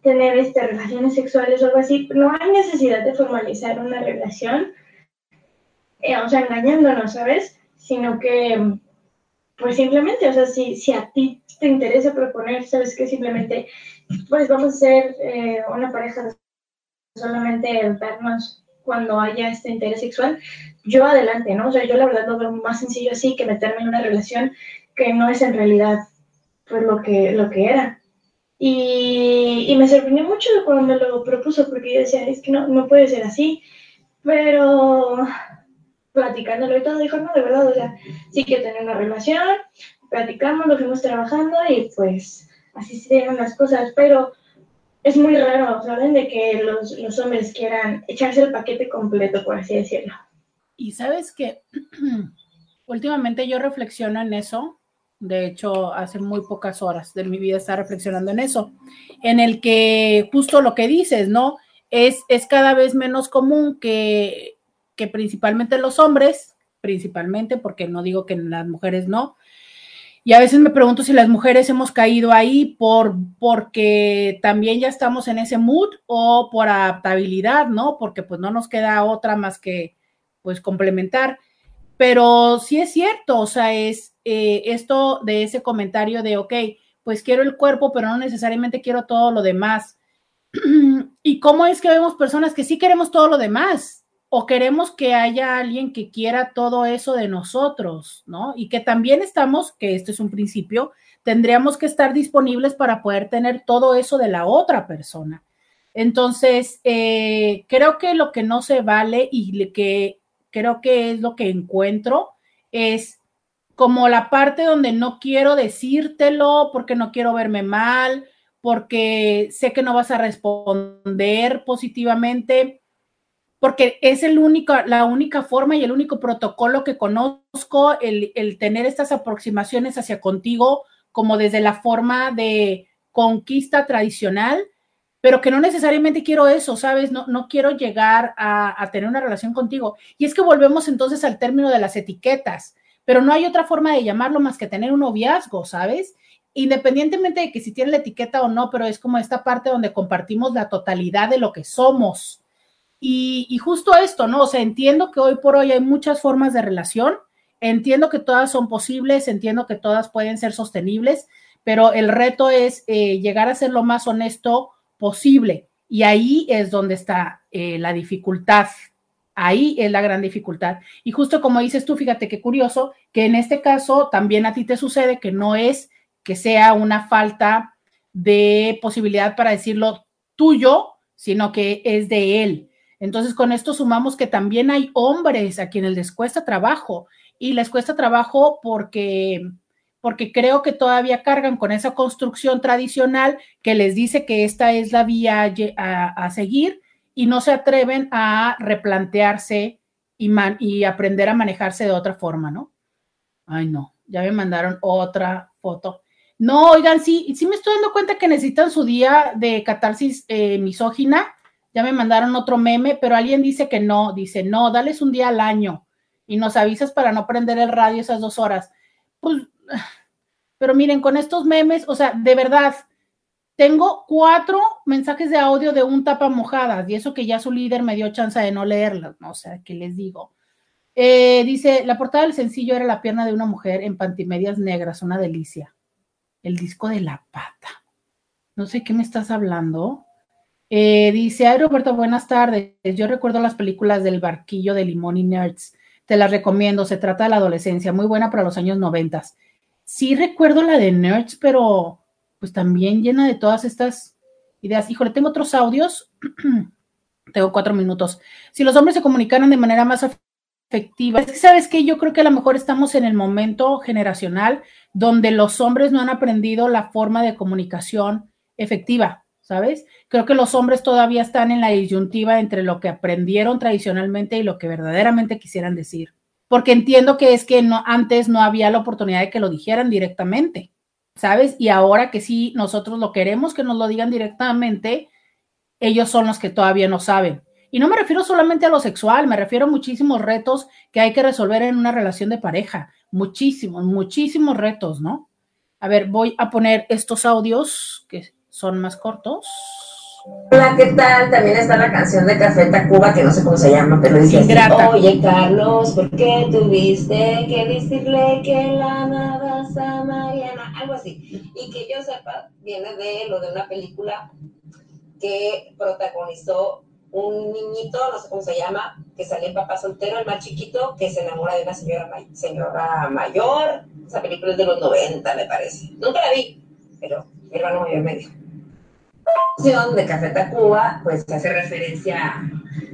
tener este, relaciones sexuales o algo así, no hay necesidad de formalizar una relación, eh, o sea, engañándonos, ¿sabes? Sino que, pues simplemente, o sea, si, si a ti te interesa proponer, ¿sabes? Que simplemente, pues vamos a ser eh, una pareja de solamente vernos cuando haya este interés sexual, yo adelante, ¿no? O sea, yo la verdad lo veo más sencillo así que meterme en una relación que no es en realidad pues lo que, lo que era. Y, y me sorprendió mucho cuando me lo propuso, porque yo decía, es que no, no puede ser así. Pero platicándolo y todo, dijo, no, de verdad, o sea, sí quiero tener una relación, platicamos, lo fuimos trabajando y pues así se dieron las cosas. Pero es muy raro, ¿saben? De que los, los hombres quieran echarse el paquete completo, por así decirlo. Y sabes que últimamente yo reflexiono en eso. De hecho, hace muy pocas horas de mi vida está reflexionando en eso, en el que justo lo que dices, ¿no? Es, es cada vez menos común que, que principalmente los hombres, principalmente, porque no digo que las mujeres no, y a veces me pregunto si las mujeres hemos caído ahí por porque también ya estamos en ese mood o por adaptabilidad, ¿no? Porque pues no nos queda otra más que pues complementar. Pero sí es cierto, o sea, es eh, esto de ese comentario de, ok, pues quiero el cuerpo, pero no necesariamente quiero todo lo demás. ¿Y cómo es que vemos personas que sí queremos todo lo demás? O queremos que haya alguien que quiera todo eso de nosotros, ¿no? Y que también estamos, que este es un principio, tendríamos que estar disponibles para poder tener todo eso de la otra persona. Entonces, eh, creo que lo que no se vale y que creo que es lo que encuentro es como la parte donde no quiero decírtelo porque no quiero verme mal, porque sé que no vas a responder positivamente porque es el único, la única forma y el único protocolo que conozco, el, el, tener estas aproximaciones hacia contigo como desde la forma de conquista tradicional, pero que no necesariamente quiero eso, ¿sabes? No, no quiero llegar a, a tener una relación contigo. Y es que volvemos entonces al término de las etiquetas, pero no hay otra forma de llamarlo más que tener un noviazgo, ¿sabes? Independientemente de que si tiene la etiqueta o no, pero es como esta parte donde compartimos la totalidad de lo que somos y, justo esto, ¿no? O sea, entiendo que hoy por hoy hay muchas formas de relación, entiendo que todas son posibles, entiendo que todas pueden ser sostenibles, pero el reto es eh, llegar a ser lo más honesto posible. Y ahí es donde está eh, la dificultad. Ahí es la gran dificultad. Y justo como dices tú, fíjate qué curioso, que en este caso también a ti te sucede que no es que sea una falta de posibilidad para decirlo tuyo, sino que es de él. Entonces, con esto sumamos que también hay hombres a quienes les cuesta trabajo y les cuesta trabajo porque porque creo que todavía cargan con esa construcción tradicional que les dice que esta es la vía a, seguir y no se atreven a replantearse y, y aprender a manejarse de otra forma, ¿no? Ay, no, ya me mandaron otra foto. No, oigan, sí, sí me estoy dando cuenta que necesitan su día de catarsis eh, misógina ya me mandaron otro meme, pero alguien dice que no, dice, no, dales un día al año y nos avisas para no prender el radio esas dos horas. Pues, pero miren, con estos memes, o sea, de verdad, tengo cuatro mensajes de audio de un tapa mojadas y eso que ya su líder me dio chance de no leerlas, ¿no? O sea, ¿qué les digo? Eh, dice, la portada del sencillo era la pierna de una mujer en pantimedias negras, una delicia. El disco de la pata. No sé qué me estás hablando. Eh, dice, ay Roberto, buenas tardes. Yo recuerdo las películas del barquillo de limón y nerds. Te las recomiendo. Se trata de la adolescencia, muy buena para los años noventas. Sí recuerdo la de nerds, pero pues también llena de todas estas ideas. Híjole, tengo otros audios. tengo cuatro minutos. Si los hombres se comunicaran de manera más efectiva, es que sabes que yo creo que a lo mejor estamos en el momento generacional donde los hombres no han aprendido la forma de comunicación efectiva ¿sabes? Creo que los hombres todavía están en la disyuntiva entre lo que aprendieron tradicionalmente y lo que verdaderamente quisieran decir. Porque entiendo que es que no, antes no había la oportunidad de que lo dijeran directamente, ¿sabes? Y ahora que sí, nosotros lo queremos que nos lo digan directamente, ellos son los que todavía no saben. Y no me refiero solamente a lo sexual, me refiero a muchísimos retos que hay que resolver en una relación de pareja. Muchísimos, muchísimos retos, ¿no? A ver, voy a poner estos audios que son más cortos. Hola, ¿qué tal? También está la canción de Café Tacuba, que no sé cómo se llama, pero dice Oye, Carlos, ¿por qué tuviste que decirle que la amabas a Mariana? Algo así. Y que yo sepa, viene de lo de una película que protagonizó un niñito, no sé cómo se llama, que sale en papá soltero, el más chiquito, que se enamora de una señora, señora mayor. Esa película es de los 90, me parece. Nunca la vi, pero mi hermano mayor me dijo de Café Tacuba, pues hace referencia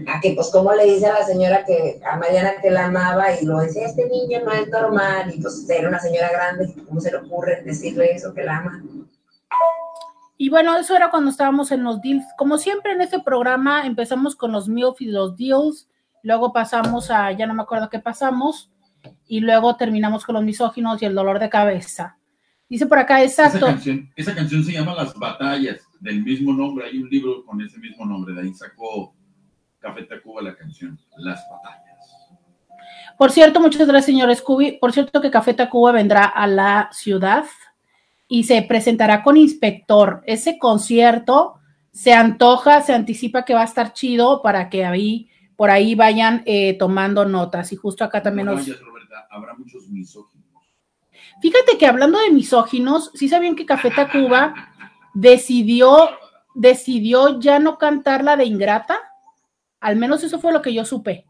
a que, pues, como le dice a la señora que, a Mariana que la amaba y lo decía, este niño no es normal, y pues era una señora grande, ¿cómo se le ocurre decirle eso que la ama? y bueno, eso era cuando estábamos en los deals. Como siempre en este programa empezamos con los MILF y los deals, luego pasamos a, ya no me acuerdo qué pasamos, y luego terminamos con los misóginos y el dolor de cabeza. Dice por acá, exacto. Esa canción, esa canción se llama Las Batallas, del mismo nombre. Hay un libro con ese mismo nombre, de ahí sacó Café Tacuba la canción, Las Batallas. Por cierto, muchas gracias, señor Scooby. Por cierto, que Café Tacuba vendrá a la ciudad y se presentará con Inspector. Ese concierto se antoja, se anticipa que va a estar chido para que ahí, por ahí vayan eh, tomando notas. Y justo acá también nos... habrá muchos misóginos. Fíjate que hablando de misóginos, sí sabían que Café Tacuba decidió, decidió ya no cantar la de Ingrata. Al menos eso fue lo que yo supe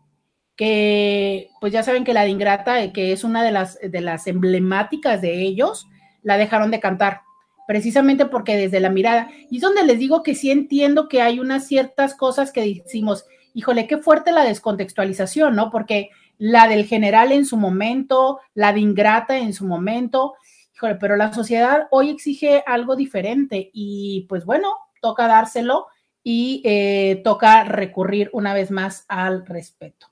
que pues ya saben que la de Ingrata, que es una de las, de las emblemáticas de ellos, la dejaron de cantar, precisamente porque desde la mirada, y es donde les digo que sí entiendo que hay unas ciertas cosas que decimos, híjole, qué fuerte la descontextualización, ¿no? Porque la del general en su momento, la de Ingrata en su momento, híjole, pero la sociedad hoy exige algo diferente y pues bueno, toca dárselo y eh, toca recurrir una vez más al respeto.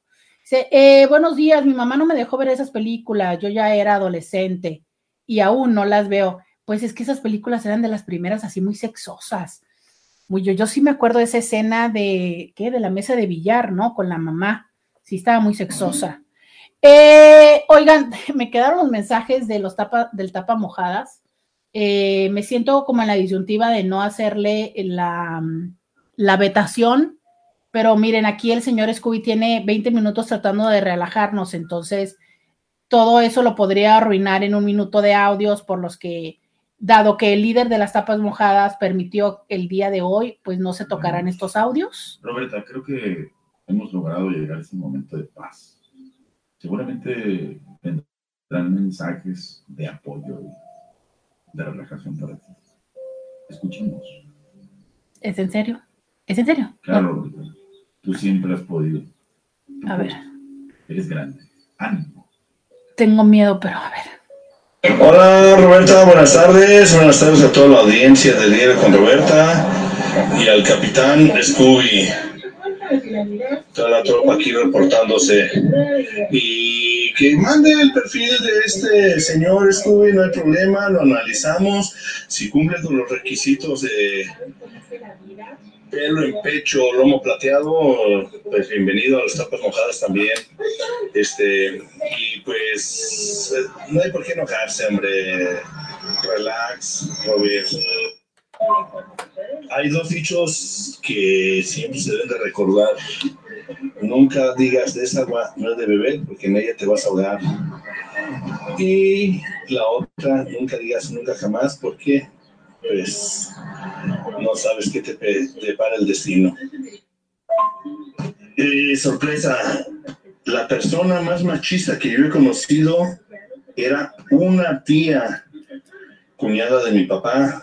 Eh, buenos días, mi mamá no me dejó ver esas películas, yo ya era adolescente y aún no las veo. Pues es que esas películas eran de las primeras así muy sexosas. Yo, yo sí me acuerdo de esa escena de, ¿qué? De la mesa de billar, ¿no? Con la mamá. Sí estaba muy sexosa. Eh, oigan, me quedaron los mensajes de los tapa, del tapa mojadas. Eh, me siento como en la disyuntiva de no hacerle la, la vetación pero miren, aquí el señor Scooby tiene 20 minutos tratando de relajarnos, entonces todo eso lo podría arruinar en un minuto de audios por los que, dado que el líder de las tapas mojadas permitió el día de hoy, pues no se tocarán estos audios. Roberta, creo que hemos logrado llegar a ese momento de paz. Seguramente tendrán mensajes de apoyo y de relajación para ti. Escuchemos. ¿Es en serio? ¿Es en serio? Claro, Roberta. Tú siempre has podido. a ver. Eres grande. Ánimo. Tengo miedo, pero a ver. Hola Roberta, buenas tardes. Buenas tardes a toda la audiencia del Día con Roberta y al capitán Scooby. Toda la tropa aquí reportándose. Y que mande el perfil de este señor Scooby, no hay problema, lo analizamos. Si cumple con los requisitos de pelo en pecho, lomo plateado, pues bienvenido a las tapas mojadas también. Este, y pues no hay por qué enojarse, hombre. Relax, Robert. Hay dos dichos que siempre se deben de recordar. Nunca digas de esa agua no es de beber porque en ella te vas a ahogar. Y la otra, nunca digas nunca jamás porque pues no sabes qué te para el destino. Sorpresa, la persona más machista que yo he conocido era una tía, cuñada de mi papá,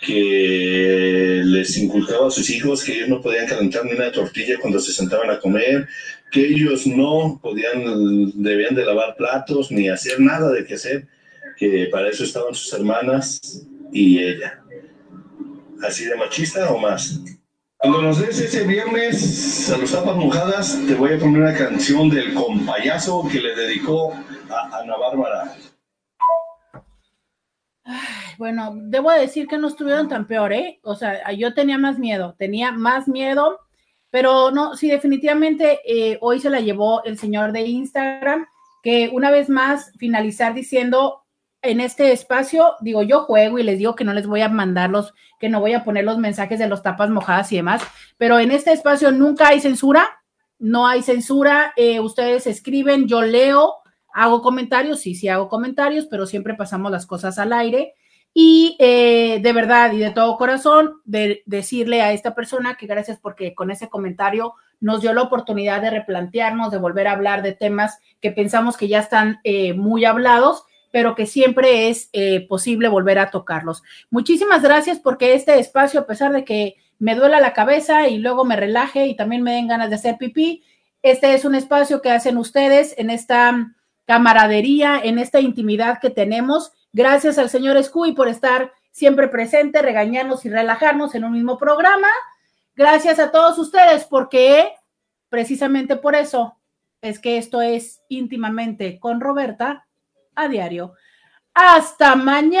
que les inculcaba a sus hijos que ellos no podían calentar ni una tortilla cuando se sentaban a comer, que ellos no podían, debían de lavar platos ni hacer nada de qué hacer, que para eso estaban sus hermanas y ella. ¿Así de machista o más? Cuando nos des ese viernes a los tapas mojadas, te voy a poner una canción del compayazo que le dedicó a Ana Bárbara. Bueno, debo decir que no estuvieron tan peor, ¿eh? O sea, yo tenía más miedo, tenía más miedo, pero no, sí, definitivamente eh, hoy se la llevó el señor de Instagram, que una vez más finalizar diciendo, en este espacio, digo, yo juego y les digo que no les voy a mandar los, que no voy a poner los mensajes de los tapas mojadas y demás, pero en este espacio nunca hay censura, no hay censura, eh, ustedes escriben, yo leo, hago comentarios, sí, sí hago comentarios, pero siempre pasamos las cosas al aire. Y eh, de verdad y de todo corazón, de decirle a esta persona que gracias porque con ese comentario nos dio la oportunidad de replantearnos, de volver a hablar de temas que pensamos que ya están eh, muy hablados pero que siempre es eh, posible volver a tocarlos. Muchísimas gracias porque este espacio, a pesar de que me duela la cabeza y luego me relaje y también me den ganas de hacer pipí, este es un espacio que hacen ustedes en esta camaradería, en esta intimidad que tenemos. Gracias al señor Scooby por estar siempre presente, regañarnos y relajarnos en un mismo programa. Gracias a todos ustedes porque precisamente por eso es que esto es íntimamente con Roberta a diario. Hasta mañana.